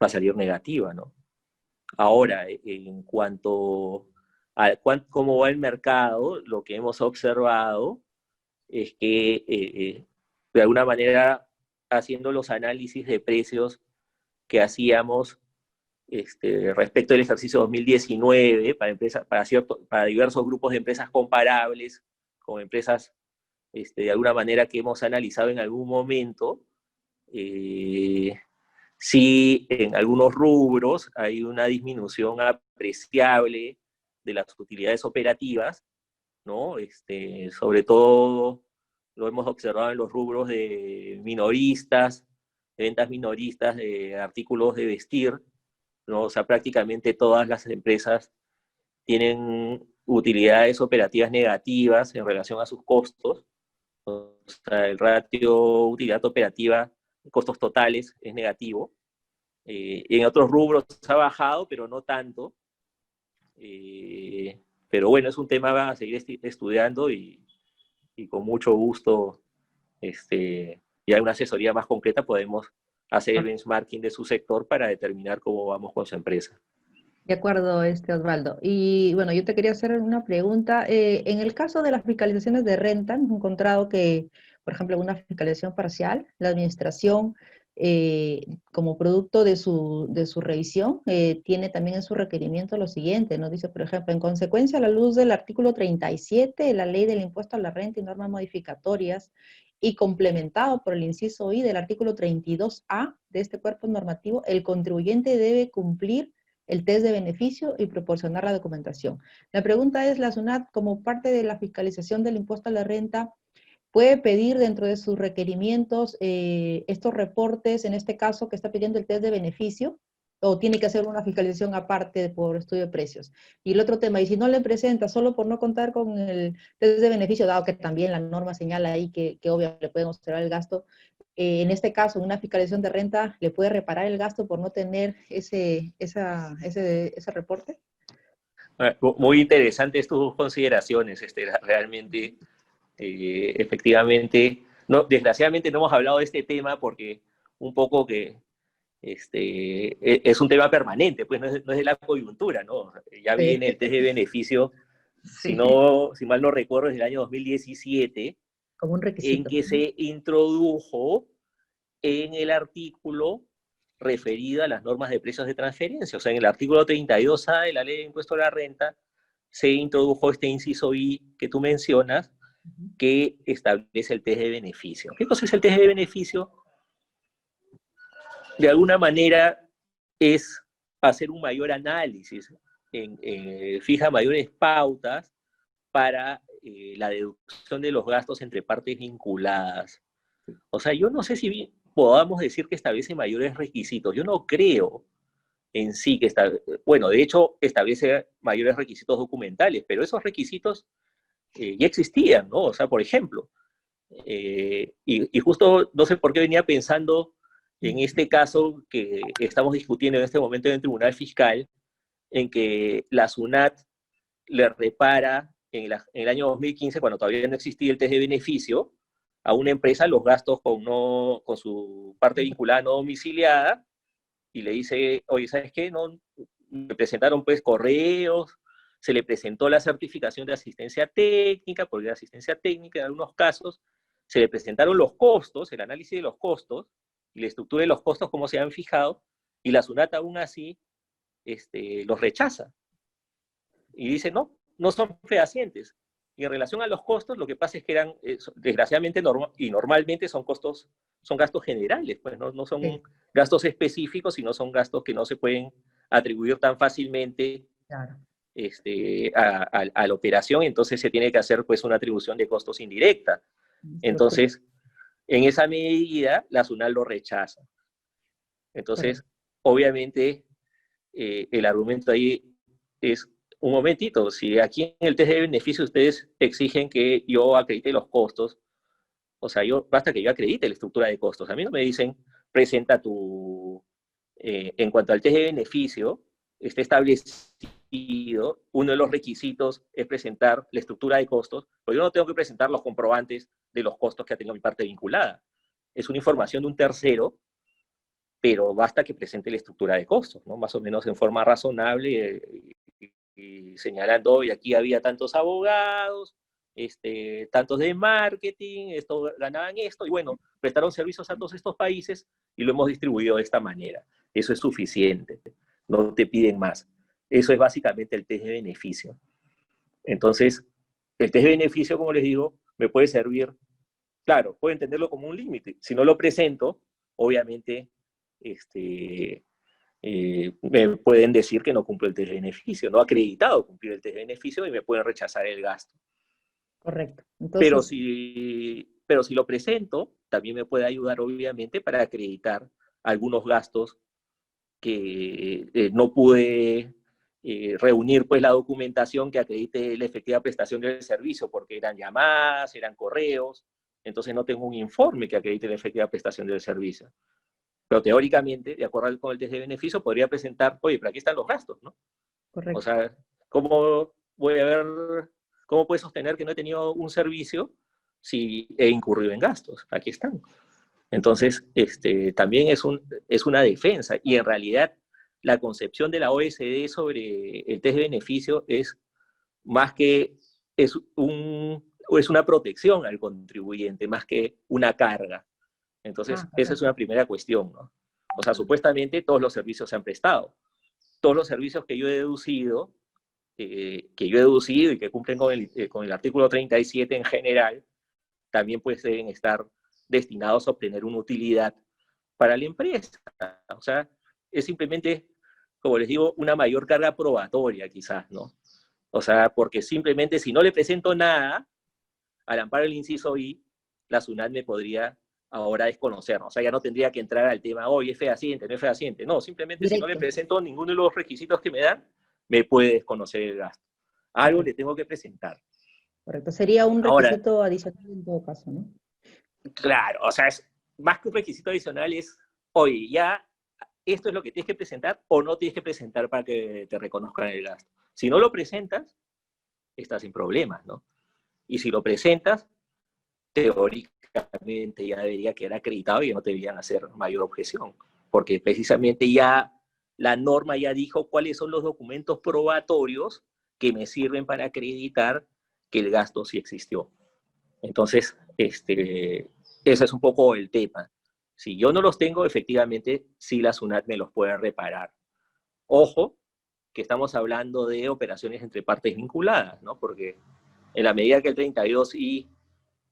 va a salir negativa, ¿no? Ahora, en cuanto a cómo va el mercado, lo que hemos observado es que eh, eh, de alguna manera haciendo los análisis de precios que hacíamos este, respecto del ejercicio 2019 para, empresas, para, cierto, para diversos grupos de empresas comparables, con empresas este, de alguna manera que hemos analizado en algún momento, eh, sí en algunos rubros hay una disminución apreciable de las utilidades operativas, ¿no? Este, sobre todo lo hemos observado en los rubros de minoristas, ventas minoristas de artículos de vestir, ¿no? O sea, prácticamente todas las empresas tienen utilidades operativas negativas en relación a sus costos. O sea, el ratio utilidad operativa, costos totales, es negativo. Eh, en otros rubros ha bajado, pero no tanto. Eh, pero bueno, es un tema a seguir estudiando y, y con mucho gusto, este, y hay una asesoría más concreta, podemos hacer el benchmarking de su sector para determinar cómo vamos con su empresa. De acuerdo, este Osvaldo. Y bueno, yo te quería hacer una pregunta. Eh, en el caso de las fiscalizaciones de renta, hemos encontrado que, por ejemplo, una fiscalización parcial, la administración eh, como producto de su, de su revisión, eh, tiene también en su requerimiento lo siguiente, ¿no? Dice, por ejemplo, en consecuencia, a la luz del artículo 37 de la Ley del Impuesto a la Renta y normas modificatorias, y complementado por el inciso I del artículo 32A de este cuerpo normativo, el contribuyente debe cumplir el test de beneficio y proporcionar la documentación. La pregunta es, ¿la SUNAT, como parte de la fiscalización del impuesto a la renta, puede pedir dentro de sus requerimientos eh, estos reportes, en este caso que está pidiendo el test de beneficio, o tiene que hacer una fiscalización aparte por estudio de precios. Y el otro tema, y si no le presenta solo por no contar con el test de beneficio, dado que también la norma señala ahí que, que obviamente le pueden observar el gasto, eh, en este caso, una fiscalización de renta le puede reparar el gasto por no tener ese, esa, ese, ese reporte? Ah, muy interesantes tus consideraciones, este, realmente eh, efectivamente, no, desgraciadamente no hemos hablado de este tema porque un poco que este, e, es un tema permanente, pues no es, de la coyuntura, ¿no? Ya viene el test de beneficio, si, no, si mal no recuerdo, desde el año 2017, Como un requisito. en que se introdujo en el artículo referido a las normas de precios de transferencia. O sea, en el artículo 32A de la ley de impuesto a la renta se introdujo este inciso I que tú mencionas, que establece el test de beneficio. ¿Qué cosa es el test de beneficio? De alguna manera es hacer un mayor análisis, en, fija mayores pautas para eh, la deducción de los gastos entre partes vinculadas. O sea, yo no sé si podamos decir que establece mayores requisitos. Yo no creo en sí que está, bueno, de hecho establece mayores requisitos documentales, pero esos requisitos ya existían, ¿no? O sea, por ejemplo, eh, y, justo no sé por qué venía pensando en este caso que estamos discutiendo en este momento en el Tribunal Fiscal, en que la SUNAT le repara en, el año 2015, cuando todavía no existía el test de beneficio, a una empresa los gastos con, no, con su parte vinculada no domiciliada y le dice, oye, ¿sabes qué? No, me presentaron pues correos, se le presentó la certificación de asistencia técnica, porque de asistencia técnica en algunos casos, se le presentaron los costos, el análisis de los costos, y la estructura de los costos, como se han fijado, y la SUNAT aún así este, los rechaza. Y dice, no, no son fehacientes. Y en relación a los costos, lo que pasa es que eran, eh, desgraciadamente y normalmente son costos, son gastos generales, pues no, no son gastos específicos, sino son gastos que no se pueden atribuir tan fácilmente claro este, a, la operación, entonces se tiene que hacer pues una atribución de costos indirecta. Entonces, en esa medida, la SUNAL lo rechaza. Entonces, obviamente, eh, el argumento ahí es, un momentito, si aquí en el test de beneficio ustedes exigen que yo acredite los costos, o sea, yo, basta que yo acredite la estructura de costos. A mí no me dicen, presenta tu, eh, en cuanto al test de beneficio, está establecido uno de los requisitos es presentar la estructura de costos, pero yo no tengo que presentar los comprobantes de los costos que ha tenido mi parte vinculada. Es una información de un tercero, pero basta que presente la estructura de costos, ¿no? más o menos en forma razonable eh, y, señalando, y aquí había tantos abogados, este, tantos de marketing, esto, ganaban esto, y bueno, prestaron servicios a todos estos países y lo hemos distribuido de esta manera. Eso es suficiente, no te piden más. Eso es básicamente el test de beneficio. Entonces, el test de beneficio, como les digo, me puede servir, claro, puedo entenderlo como un límite. Si no lo presento, obviamente, este, eh, me pueden decir que no cumplo el test de beneficio, no acreditado cumplir el test de beneficio y me pueden rechazar el gasto. Correcto. Pero, si, pero si lo presento, también me puede ayudar, obviamente, para acreditar algunos gastos que eh, no pude eh, reunir pues la documentación que acredite la efectiva prestación del servicio, porque eran llamadas, eran correos, entonces no tengo un informe que acredite la efectiva prestación del servicio. Pero teóricamente, de acuerdo con el test de beneficio, podría presentar, oye, pero aquí están los gastos, ¿no? Correcto. O sea, ¿cómo voy a ver, cómo puedo sostener que no he tenido un servicio si he incurrido en gastos? Aquí están. Entonces, este, también es, un, es una defensa y en realidad la concepción de la OSD sobre el test de beneficio es más que es, un, es una protección al contribuyente, más que una carga. Entonces, ah, esa es una primera cuestión, ¿no? O sea, supuestamente todos los servicios se han prestado. Todos los servicios que yo he deducido, eh, que yo he deducido y que cumplen con el, eh, con el artículo 37 en general, también pues deben estar destinados a obtener una utilidad para la empresa. O sea, es simplemente, como les digo, una mayor carga probatoria quizás, ¿no? O sea, porque simplemente si no le presento nada, al amparo del inciso I, la SUNAT me podría ahora desconocer. O sea, ya no tendría que entrar al tema, hoy es fehaciente, no es fehaciente. No, simplemente si no le presento ninguno de los requisitos que me dan, me puede desconocer el gasto. Algo le tengo que presentar. Correcto, sería un requisito adicional en todo caso, ¿no? Claro, o sea, es, más que un requisito adicional es, oye, ya esto es lo que tienes que presentar o no tienes que presentar para que te reconozcan el gasto. Si no lo presentas, estás sin problemas, ¿no? Y si lo presentas, teóricamente ya debería quedar acreditado y no te deberían hacer mayor objeción, porque precisamente ya la norma ya dijo cuáles son los documentos probatorios que me sirven para acreditar que el gasto sí existió. Entonces, este, ese es un poco el tema. Si yo no los tengo, efectivamente, sí la SUNAT me los puede reparar. Ojo, que estamos hablando de operaciones entre partes vinculadas, ¿no? Porque en la medida que el 32I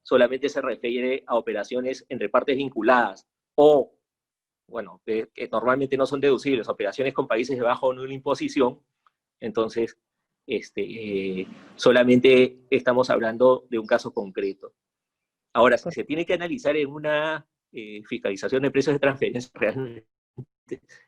solamente se refiere a operaciones entre partes vinculadas o, bueno, que, normalmente no son deducibles, operaciones con países de bajo nula imposición, entonces este, eh, solamente estamos hablando de un caso concreto. Ahora, si se tiene que analizar en una eh, fiscalización de precios de transferencia, realmente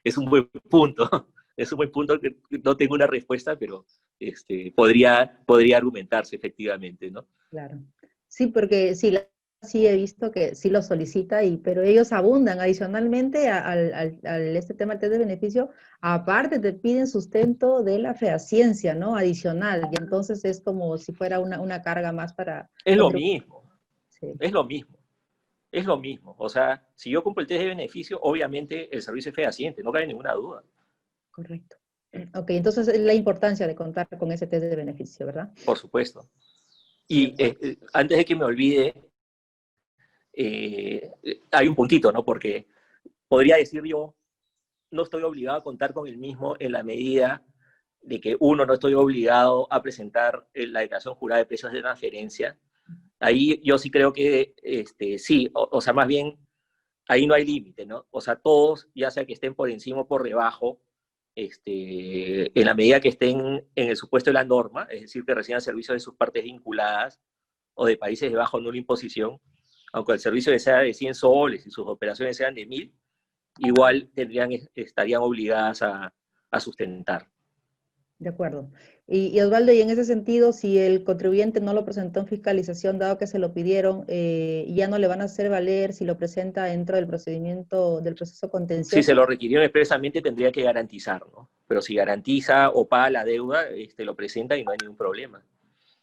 es un buen punto. Es un buen punto que no tengo una respuesta, pero este, podría, podría argumentarse efectivamente, ¿no? Claro. Sí, porque sí, sí he visto que sí lo solicita, y, pero ellos abundan adicionalmente al, este tema del test de beneficio, aparte te piden sustento de la fehaciencia, ¿no? Adicional, y entonces es como si fuera una, carga más para... Es lo mismo, es lo mismo, es lo mismo. O sea, si yo cumplo el test de beneficio, obviamente el servicio es fehaciente, no cabe ninguna duda. Correcto. Ok, entonces la importancia de contar con ese test de beneficio, ¿verdad? Por supuesto. Y eh, eh, antes de que me olvide, eh, hay un puntito, ¿no? Porque podría decir yo, no estoy obligado a contar con el mismo en la medida de que uno, no estoy obligado a presentar la declaración jurada de precios de transferencia. Ahí yo sí creo que este, sí, o, sea, más bien ahí no hay límite, ¿no? O sea, todos, ya sea que estén por encima o por debajo, este, en la medida que estén en el supuesto de la norma, es decir, que reciban servicios de sus partes vinculadas o de países de bajo nula imposición, aunque el servicio sea de 100 soles y sus operaciones sean de 1000, igual tendrían, estarían obligadas a, a sustentar. De acuerdo. Y, Osvaldo, y en ese sentido, si el contribuyente no lo presentó en fiscalización, dado que se lo pidieron, eh, ya no le van a hacer valer si lo presenta dentro del procedimiento, del proceso contencioso. Si se lo requirieron expresamente, tendría que garantizar, ¿no? Pero si garantiza o paga la deuda, este, lo presenta y no hay ningún problema.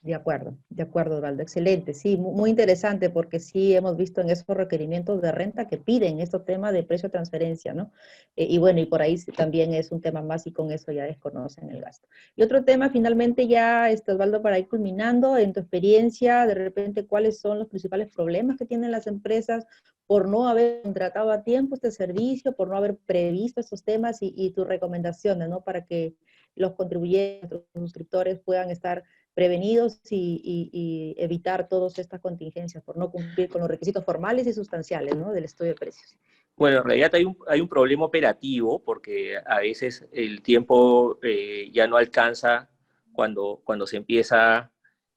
De acuerdo, de acuerdo, Osvaldo. Excelente. Sí, muy interesante porque sí hemos visto en esos requerimientos de renta que piden estos temas de precio de transferencia, ¿no? Eh, y bueno, y por ahí también es un tema más y con eso ya desconocen el gasto. Y otro tema, finalmente ya, este, Osvaldo, para ir culminando, en tu experiencia, de repente, ¿cuáles son los principales problemas que tienen las empresas por no haber contratado a tiempo este servicio, por no haber previsto estos temas y, y tus recomendaciones, ¿no? Para que los contribuyentes, los suscriptores puedan estar prevenidos y, evitar todas estas contingencias por no cumplir con los requisitos formales y sustanciales del estudio de precios. Bueno, en realidad hay un, hay un problema operativo porque a veces el tiempo eh, ya no alcanza cuando, cuando se empieza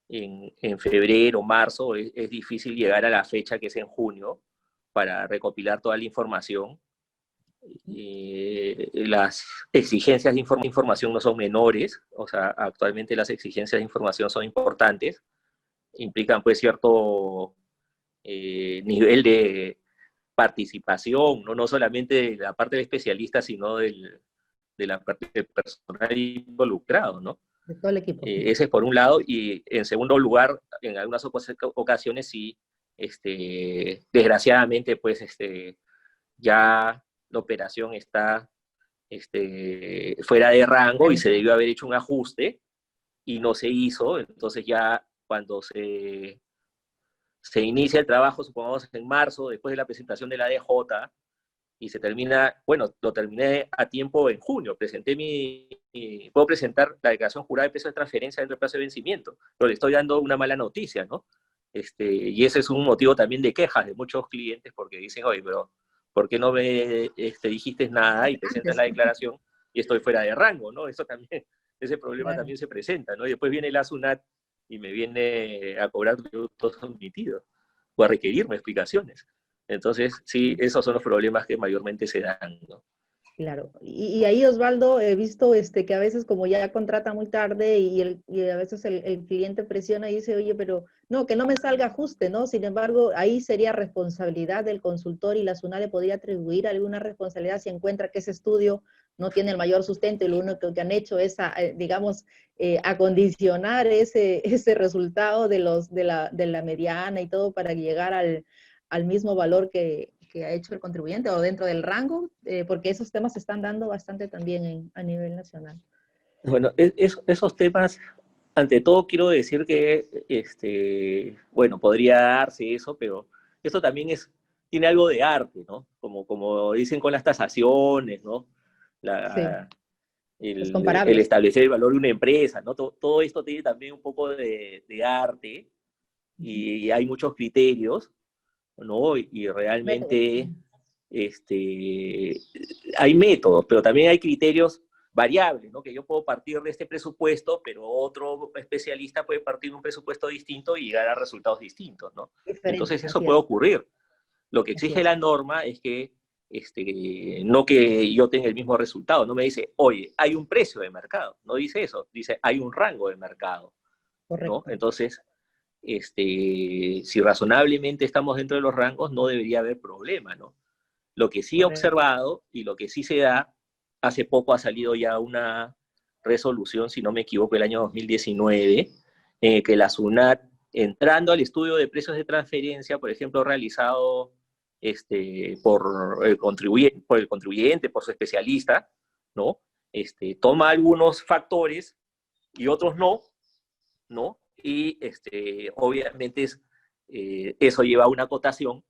en, en febrero marzo, es, es, difícil llegar a la fecha que es en junio para recopilar toda la información. Eh, las exigencias de información no son menores, o sea, actualmente las exigencias de información son importantes, implican pues cierto eh, nivel de participación, ¿no? no solamente de la parte del especialista, sino del, de la parte del personal involucrado, ¿no? De todo el equipo. Eh, ese es por un lado, y en segundo lugar, en algunas ocasiones sí, este, desgraciadamente, pues, este, ya la operación está este, fuera de rango y se debió haber hecho un ajuste y no se hizo, entonces ya cuando se, inicia el trabajo, supongamos, en marzo, después de la presentación de la DJ, y se termina, bueno, lo terminé a tiempo en junio, presenté mi, puedo presentar la declaración jurada de peso de transferencia dentro del plazo de vencimiento, pero le estoy dando una mala noticia, ¿no? Este, y ese es un motivo también de quejas de muchos clientes porque dicen, oye, pero ¿por qué no me este, dijiste nada y presentas la declaración y estoy fuera de rango, ¿no? Eso también, ese problema también se presenta, ¿no? Y después viene la SUNAT y me viene a cobrar todo omitido o a requerirme explicaciones. Entonces, sí, esos son los problemas que mayormente se dan, ¿no? Claro, y, ahí Osvaldo, he visto este, que a veces como ya contrata muy tarde y, el, a veces el, cliente presiona y dice, oye, pero no, que no me salga ajuste, ¿no? Sin embargo, ahí sería responsabilidad del consultor y la SUNA le podría atribuir alguna responsabilidad si encuentra que ese estudio no tiene el mayor sustento y lo único que han hecho es, eh, digamos, eh, acondicionar ese, ese resultado de, los, de, la, de la mediana y todo para llegar al, al mismo valor que, que, ha hecho el contribuyente o dentro del rango, eh, porque esos temas se están dando bastante también a nivel nacional. Bueno, esos temas, ante todo quiero decir que, este, bueno, podría darse eso, pero eso también es, tiene algo de arte, ¿no? Como, como dicen con las tasaciones, ¿no? La, el, el, establecer el valor de una empresa, ¿no? Todo, todo esto tiene también un poco de, de arte y hay muchos criterios ¿no? Y realmente este, hay métodos, pero también hay criterios variables, ¿no? Que yo puedo partir de este presupuesto, pero otro especialista puede partir de un presupuesto distinto y llegar a resultados distintos, ¿no? Entonces eso puede ocurrir. Lo que exige la norma es que este, no que yo tenga el mismo resultado, no me dice, oye, hay un precio de mercado, no dice eso, dice, hay un rango de mercado. ¿no? Entonces, este, si razonablemente estamos dentro de los rangos, no debería haber problema, ¿no? Lo que sí he observado y lo que sí se da, hace poco ha salido ya una resolución, si no me equivoco, el año 2019, en que la SUNAT, entrando al estudio de precios de transferencia, por ejemplo, realizado este, por, el contribuyente, por el contribuyente, por su especialista, ¿no? Este, toma algunos factores y otros no, ¿no? Y este, obviamente eh, eso lleva a una cotación.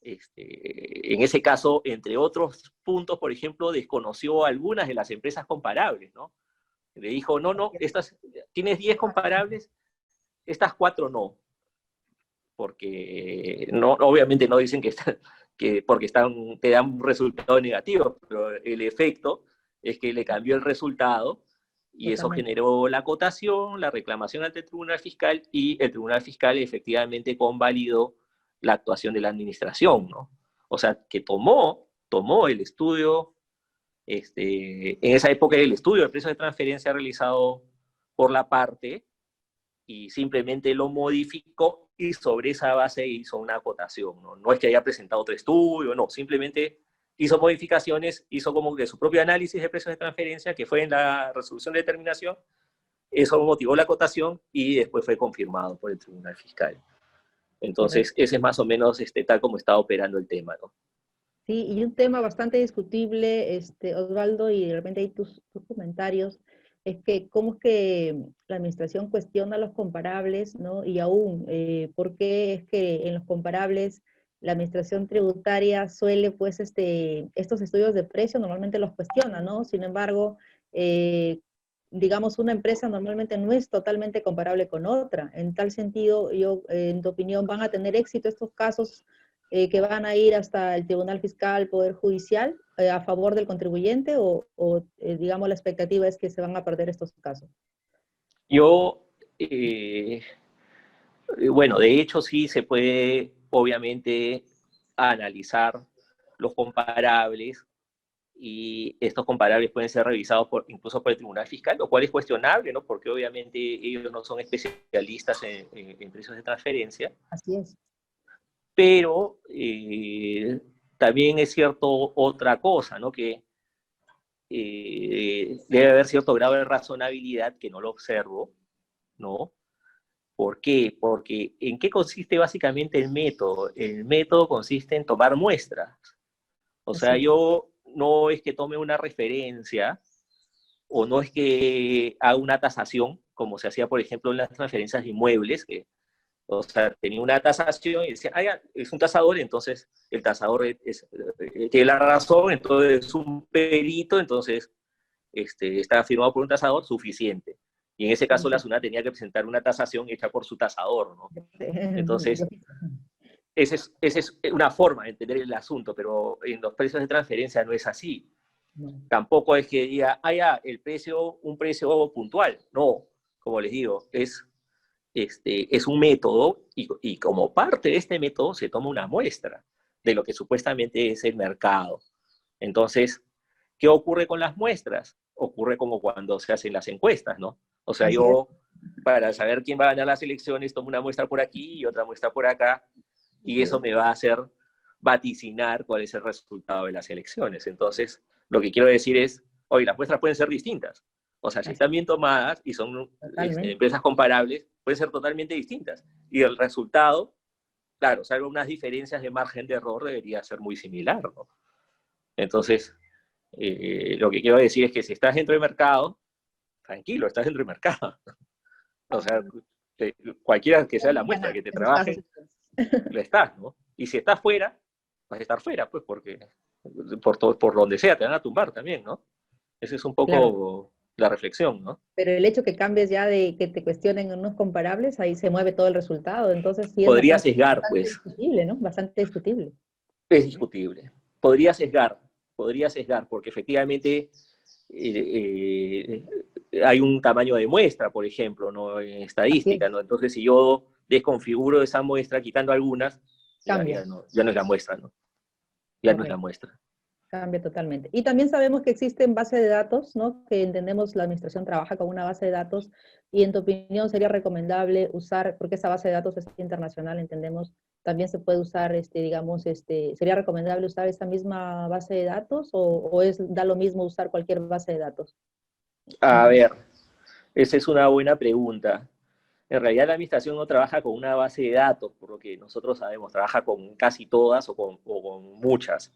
Este, en ese caso, entre otros puntos, por ejemplo, desconoció algunas de las empresas comparables, ¿no? Le dijo, no, no, estas, tienes 10 comparables, estas cuatro no. Porque no, obviamente no dicen que, están, que porque están, te dan un resultado negativo, pero el efecto es que le cambió el resultado y eso generó la acotación, la reclamación ante el Tribunal Fiscal y el Tribunal Fiscal efectivamente convalidó la actuación de la administración, ¿no? O sea, que tomó, tomó el estudio, este, en esa época el estudio de precios de transferencia realizado por la parte y simplemente lo modificó y sobre esa base hizo una acotación, ¿no? No es que haya presentado otro estudio, no, simplemente hizo modificaciones, hizo como que su propio análisis de precios de transferencia, que fue en la resolución de determinación, eso motivó la cotación y después fue confirmado por el Tribunal Fiscal. Entonces, ese es más o menos este, tal como está operando el tema, ¿no? Sí, y un tema bastante discutible, este, Osvaldo, y de repente hay tus, comentarios, es que cómo es que la administración cuestiona los comparables, ¿no? Y aún, eh, ¿por qué es que en los comparables la administración tributaria suele, pues, este, estos estudios de precio normalmente los cuestiona, ¿no? Sin embargo, eh, digamos, una empresa normalmente no es totalmente comparable con otra. En tal sentido, yo, en tu opinión, ¿van a tener éxito estos casos eh, que van a ir hasta el Tribunal Fiscal, Poder Judicial, eh, a favor del contribuyente o, o digamos, la expectativa es que se van a perder estos casos? Yo, bueno, de hecho sí se puede obviamente analizar los comparables y estos comparables pueden ser revisados por, incluso por el Tribunal Fiscal, lo cual es cuestionable, ¿no? Porque obviamente ellos no son especialistas en, precios de transferencia. Así es. Pero eh, también es cierto otra cosa, ¿no? Que eh, debe haber cierto grado de razonabilidad que no lo observo, ¿no? ¿Por qué? Porque ¿en qué consiste básicamente el método? El método consiste en tomar muestras. O sea, yo no es que tome una referencia o no es que haga una tasación, como se hacía, por ejemplo, en las transferencias de inmuebles, que O sea, tenía una tasación y decía, ah, ya, es un tasador, entonces el tasador es, eh, tiene la razón, entonces es un perito, entonces este, está firmado por un tasador suficiente. Y en ese caso la SUNAT tenía que presentar una tasación hecha por su tasador, ¿no? Entonces, esa es, es, una forma de entender el asunto, pero en los precios de transferencia no es así. Tampoco es que diga, ah, ya, el precio, un precio puntual. No, como les digo, es este, es un método y, como parte de este método se toma una muestra de lo que supuestamente es el mercado. Entonces, ¿qué ocurre con las muestras? Ocurre como cuando se hacen las encuestas, ¿no? O sea, yo para saber quién va a ganar las elecciones tomo una muestra por aquí y otra muestra por acá y eso me va a hacer vaticinar cuál es el resultado de las elecciones. Entonces, lo que quiero decir es, hoy las muestras pueden ser distintas. O sea, si están bien tomadas y son este, empresas comparables, pueden ser totalmente distintas. Y el resultado, claro, salvo unas diferencias de margen de error, debería ser muy similar. ¿no? Entonces, eh, lo que quiero decir es que si estás dentro del mercado, tranquilo, estás dentro del mercado. o sea, cualquiera que sea la muestra que te trabaje, lo estás, ¿no? Y si estás fuera, vas a estar fuera, pues, porque por, todo, por donde sea te van a tumbar también, ¿no? Ese es un poco la reflexión, ¿no? Pero el hecho que cambies ya de que te cuestionen unos comparables, ahí se mueve todo el resultado. Entonces, sí Podría sesgar, pues. Discutible, ¿no? Bastante discutible. Es discutible. Podría sesgar, podría sesgar, porque efectivamente eh, eh, hay un tamaño de muestra, por ejemplo, ¿no? En estadística, ¿no? Entonces, si yo desconfiguro esa muestra quitando algunas, Cambia. Ya, no, ya no es la muestra, ¿no? Ya no es la muestra. Cambia totalmente. Y también sabemos que existen bases de datos, ¿no? Que entendemos la administración trabaja con una base de datos y en tu opinión sería recomendable usar, porque esa base de datos es internacional, entendemos, también se puede usar, este, digamos, este, ¿sería recomendable usar esa misma base de datos o, o es, da lo mismo usar cualquier base de datos? A ver, esa es una buena pregunta. En realidad la administración no trabaja con una base de datos, por lo que nosotros sabemos, trabaja con casi todas o con, o con muchas.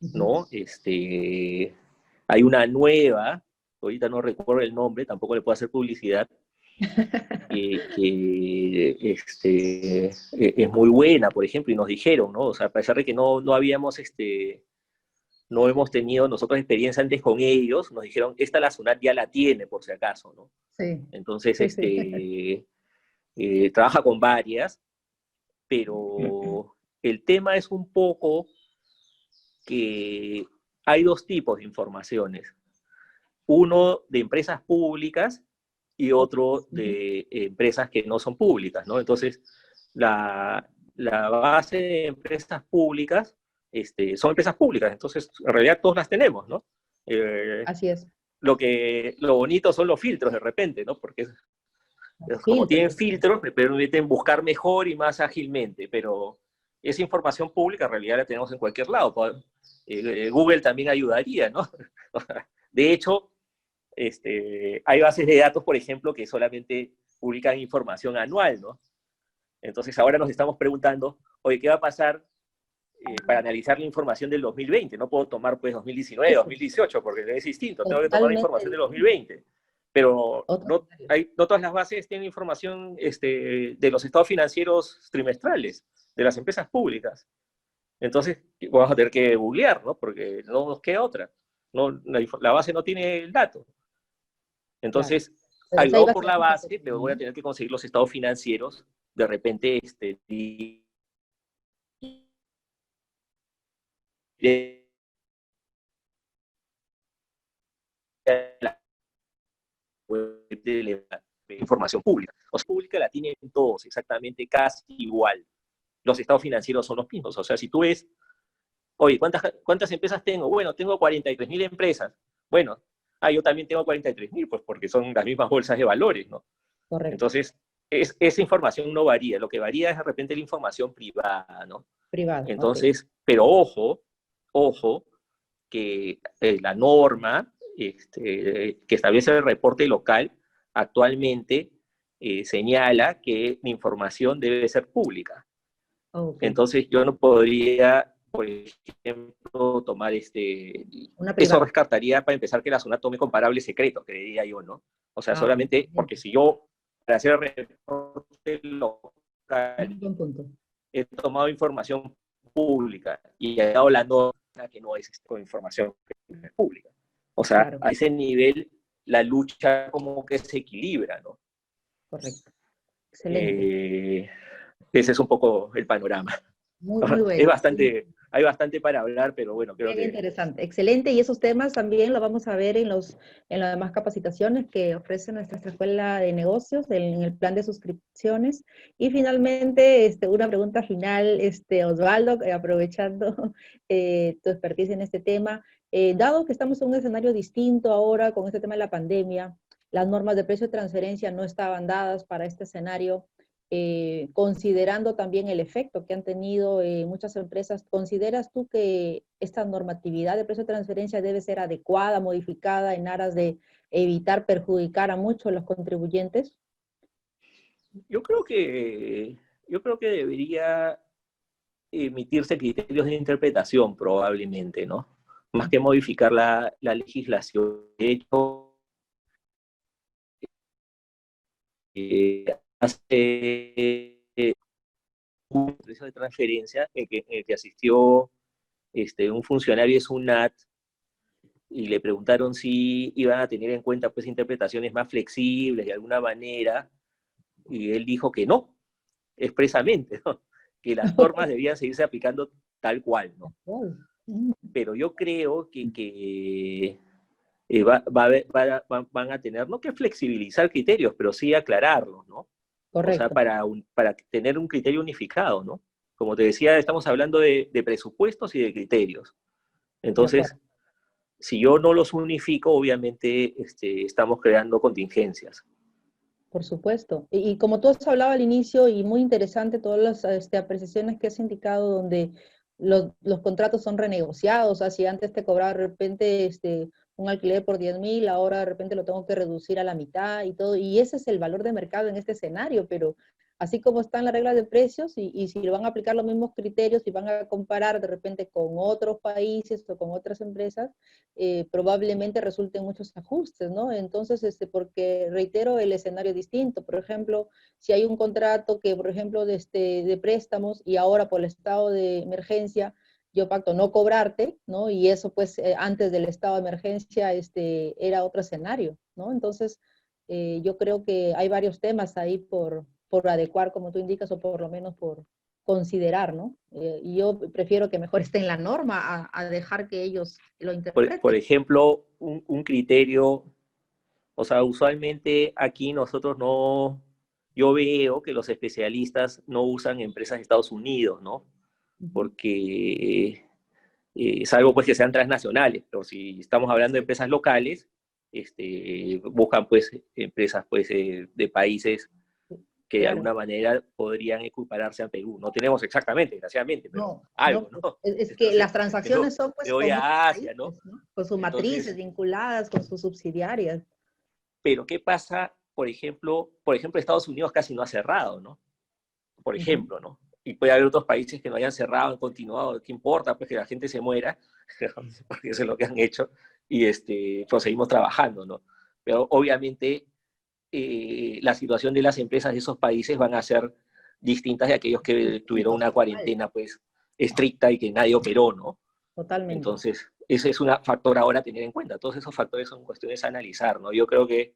¿no? Este, hay una nueva, ahorita no recuerdo el nombre, tampoco le puedo hacer publicidad, que, este, e, es muy buena, por ejemplo, y nos dijeron, ¿no? O sea, a pesar de que no, no habíamos, este, no hemos tenido nosotros experiencia antes con ellos, nos dijeron, esta la SUNAT ya la tiene, por si acaso, ¿no? Sí. Entonces, este, eh, trabaja con varias, pero el tema es un poco que hay dos tipos de informaciones. Uno de empresas públicas y otro de empresas que no son públicas, ¿no? Entonces, la, base de empresas públicas este, son empresas públicas, entonces en realidad todas las tenemos, ¿no? Eh, Así es. Lo, que, lo bonito son los filtros de repente, ¿no? Porque como tienen filtros, me permiten buscar mejor y más ágilmente, pero esa información pública en realidad la tenemos en cualquier lado. Eh, Google también ayudaría, ¿no? De hecho, este, hay bases de datos, por ejemplo, que solamente publican información anual, ¿no? Entonces ahora nos estamos preguntando, oye, ¿qué va a pasar eh, para analizar la información del 2020? No puedo tomar pues 2019, 2018, porque es distinto, tengo que tomar la información del 2020. Pero no, hay, no todas las bases tienen información este, de los estados financieros trimestrales de las empresas públicas. Entonces, vamos a tener que googlear, ¿no? Porque no nos queda otra. No, la, base no tiene el dato. Entonces, claro. por la base, pero voy a tener que conseguir los estados financieros. De repente, este, información pública. O sea, pública la tienen todos exactamente casi igual los estados financieros son los mismos. O sea, si tú ves, oye, ¿cuántas, cuántas empresas tengo? Bueno, tengo 43 mil empresas. Bueno, ah, yo también tengo 43 mil, pues porque son las mismas bolsas de valores, ¿no? Correcto. Entonces, es, esa información no varía. Lo que varía es de repente la información privada, ¿no? Privada. Entonces, pero ojo, ojo, que eh, la norma este, que establece el reporte local actualmente eh, señala que la información debe ser pública. Entonces yo no podría, por ejemplo, tomar este... eso descartaría para empezar que la zona tome comparables secretos, creería yo, ¿no? O sea, ah, solamente porque si yo, para hacer el reporte he tomado información pública y he dado la norma que no es con información pública. O sea, a ese nivel la lucha como que se equilibra, ¿no? Correcto. Excelente. Eh, ese es un poco el panorama. Muy, muy bueno. Es bastante, hay bastante para hablar, pero bueno, creo Bien interesante, excelente. Y esos temas también los vamos a ver en, los, en las demás capacitaciones que ofrece nuestra escuela de negocios, en el plan de suscripciones. Y finalmente, este, una pregunta final, este, Osvaldo, eh, aprovechando eh, tu expertise en este tema. Eh, dado que estamos en un escenario distinto ahora con este tema de la pandemia, las normas de precio de transferencia no estaban dadas para este escenario, eh, considerando también el efecto que han tenido eh, muchas empresas, ¿consideras tú que esta normatividad de precio de transferencia debe ser adecuada, modificada en aras de evitar perjudicar a muchos los contribuyentes? Yo creo que, yo creo que debería emitirse criterios de interpretación probablemente, ¿no? Más que modificar la, la legislación. De hecho, eh, hace un proceso de transferencia en que, que asistió este, un funcionario de SUNAT y le preguntaron si iban a tener en cuenta pues interpretaciones más flexibles de alguna manera y él dijo que no, expresamente, que las normas debían seguirse aplicando tal cual, ¿no? Pero yo creo que, que eh, va, van a tener, no que flexibilizar criterios, pero sí aclararlos, ¿no? O sea, para, para tener un criterio unificado, ¿no? Como te decía, estamos hablando de, presupuestos y de criterios. Entonces, si yo no los unifico, obviamente este, estamos creando contingencias. Por supuesto. Y, como tú has hablado al inicio, y muy interesante todas las este, apreciaciones que has indicado, donde los, los contratos son renegociados, así antes te cobraba de repente este, un alquiler por 10 mil, ahora de repente lo tengo que reducir a la mitad y todo, y ese es el valor de mercado en este escenario, pero así como están las reglas de precios y, y si van a aplicar los mismos criterios y van a comparar de repente con otros países o con otras empresas, eh, probablemente resulten muchos ajustes, ¿no? Entonces, este, porque reitero, el escenario es distinto. Por ejemplo, si hay un contrato que, por ejemplo, de, este, de préstamos y ahora por el estado de emergencia, yo pacto no cobrarte, ¿no? Y eso pues eh, antes del estado de emergencia este, era otro escenario, ¿no? Entonces, eh, yo creo que hay varios temas ahí por, por adecuar, como tú indicas, o por lo menos por considerar, ¿no? Eh, y yo prefiero que mejor esté en la norma a, dejar que ellos lo interpreten. Por, ejemplo, un, un criterio, o sea, usualmente aquí nosotros no, yo veo que los especialistas no usan empresas de Estados Unidos, ¿no? Porque eh, es algo pues que sean transnacionales, pero si estamos hablando de empresas locales, este, buscan pues empresas pues eh, de países que de alguna manera podrían equipararse a Perú. No tenemos exactamente, desgraciadamente, pero algo, ¿no? Es que las transacciones son pues con, Asia, ¿no? con sus matrices vinculadas, con sus subsidiarias. Pero ¿qué pasa, por ejemplo, por ejemplo, Estados Unidos casi no ha cerrado, ¿no? Por ejemplo, ¿no? Y puede haber otros países que no hayan cerrado, han continuado, ¿qué importa? Pues que la gente se muera, porque eso es lo que han hecho, y este, pues seguimos trabajando, ¿no? Pero obviamente eh, la situación de las empresas de esos países van a ser distintas de aquellos que tuvieron una cuarentena, pues, estricta y que nadie operó, ¿no? Totalmente. Entonces, ese es un factor ahora a tener en cuenta. Todos esos factores son cuestiones a analizar, ¿no? Yo creo que,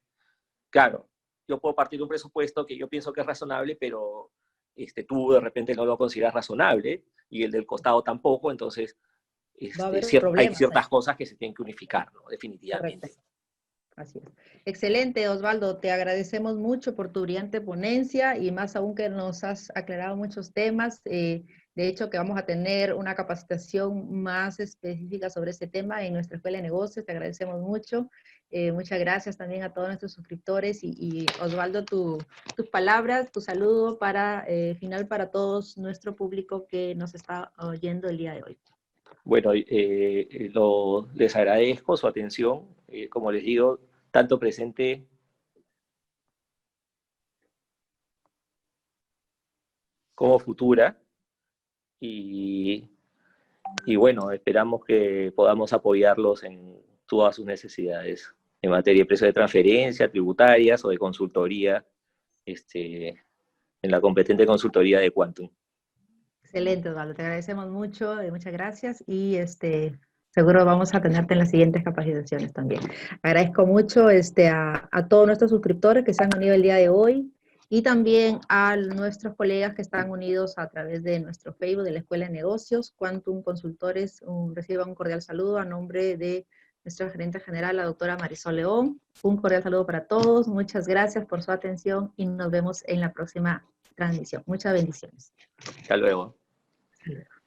claro, yo puedo partir de un presupuesto que yo pienso que es razonable, pero este, tú de repente no lo consideras razonable y el del costado tampoco, entonces este, hay ciertas cosas que se tienen que unificar, ¿no? definitivamente. Así es. Excelente, Osvaldo. Te agradecemos mucho por tu brillante ponencia y más aún que nos has aclarado muchos temas. Eh, de hecho, que vamos a tener una capacitación más específica sobre este tema en nuestra Escuela de Negocios. Te agradecemos mucho. Eh, muchas gracias también a todos nuestros suscriptores y, Osvaldo, tus palabras, tu saludo para eh, final para todos nuestro público que nos está oyendo el día de hoy. Bueno, eh, les agradezco su atención. como les digo, tanto presente como futura. Y, bueno, esperamos que podamos apoyarlos en todas sus necesidades en materia de precio de transferencia, tributarias o de consultoría este, en la competente consultoría de Quantum. Excelente, Osvaldo. Te agradecemos mucho, muchas gracias y este, seguro vamos a tenerte en las siguientes capacitaciones también. Agradezco mucho este, a todos nuestros suscriptores que se han unido el día de hoy y también a nuestros colegas que están unidos a través de nuestro Facebook de la Escuela de Negocios, Quantum Consultores, un, reciban un cordial saludo a nombre de nuestra gerente general, la doctora Marisol León. Un cordial saludo para todos, muchas gracias por su atención y nos vemos en la próxima transmisión. Muchas bendiciones. Hasta luego. Hasta luego.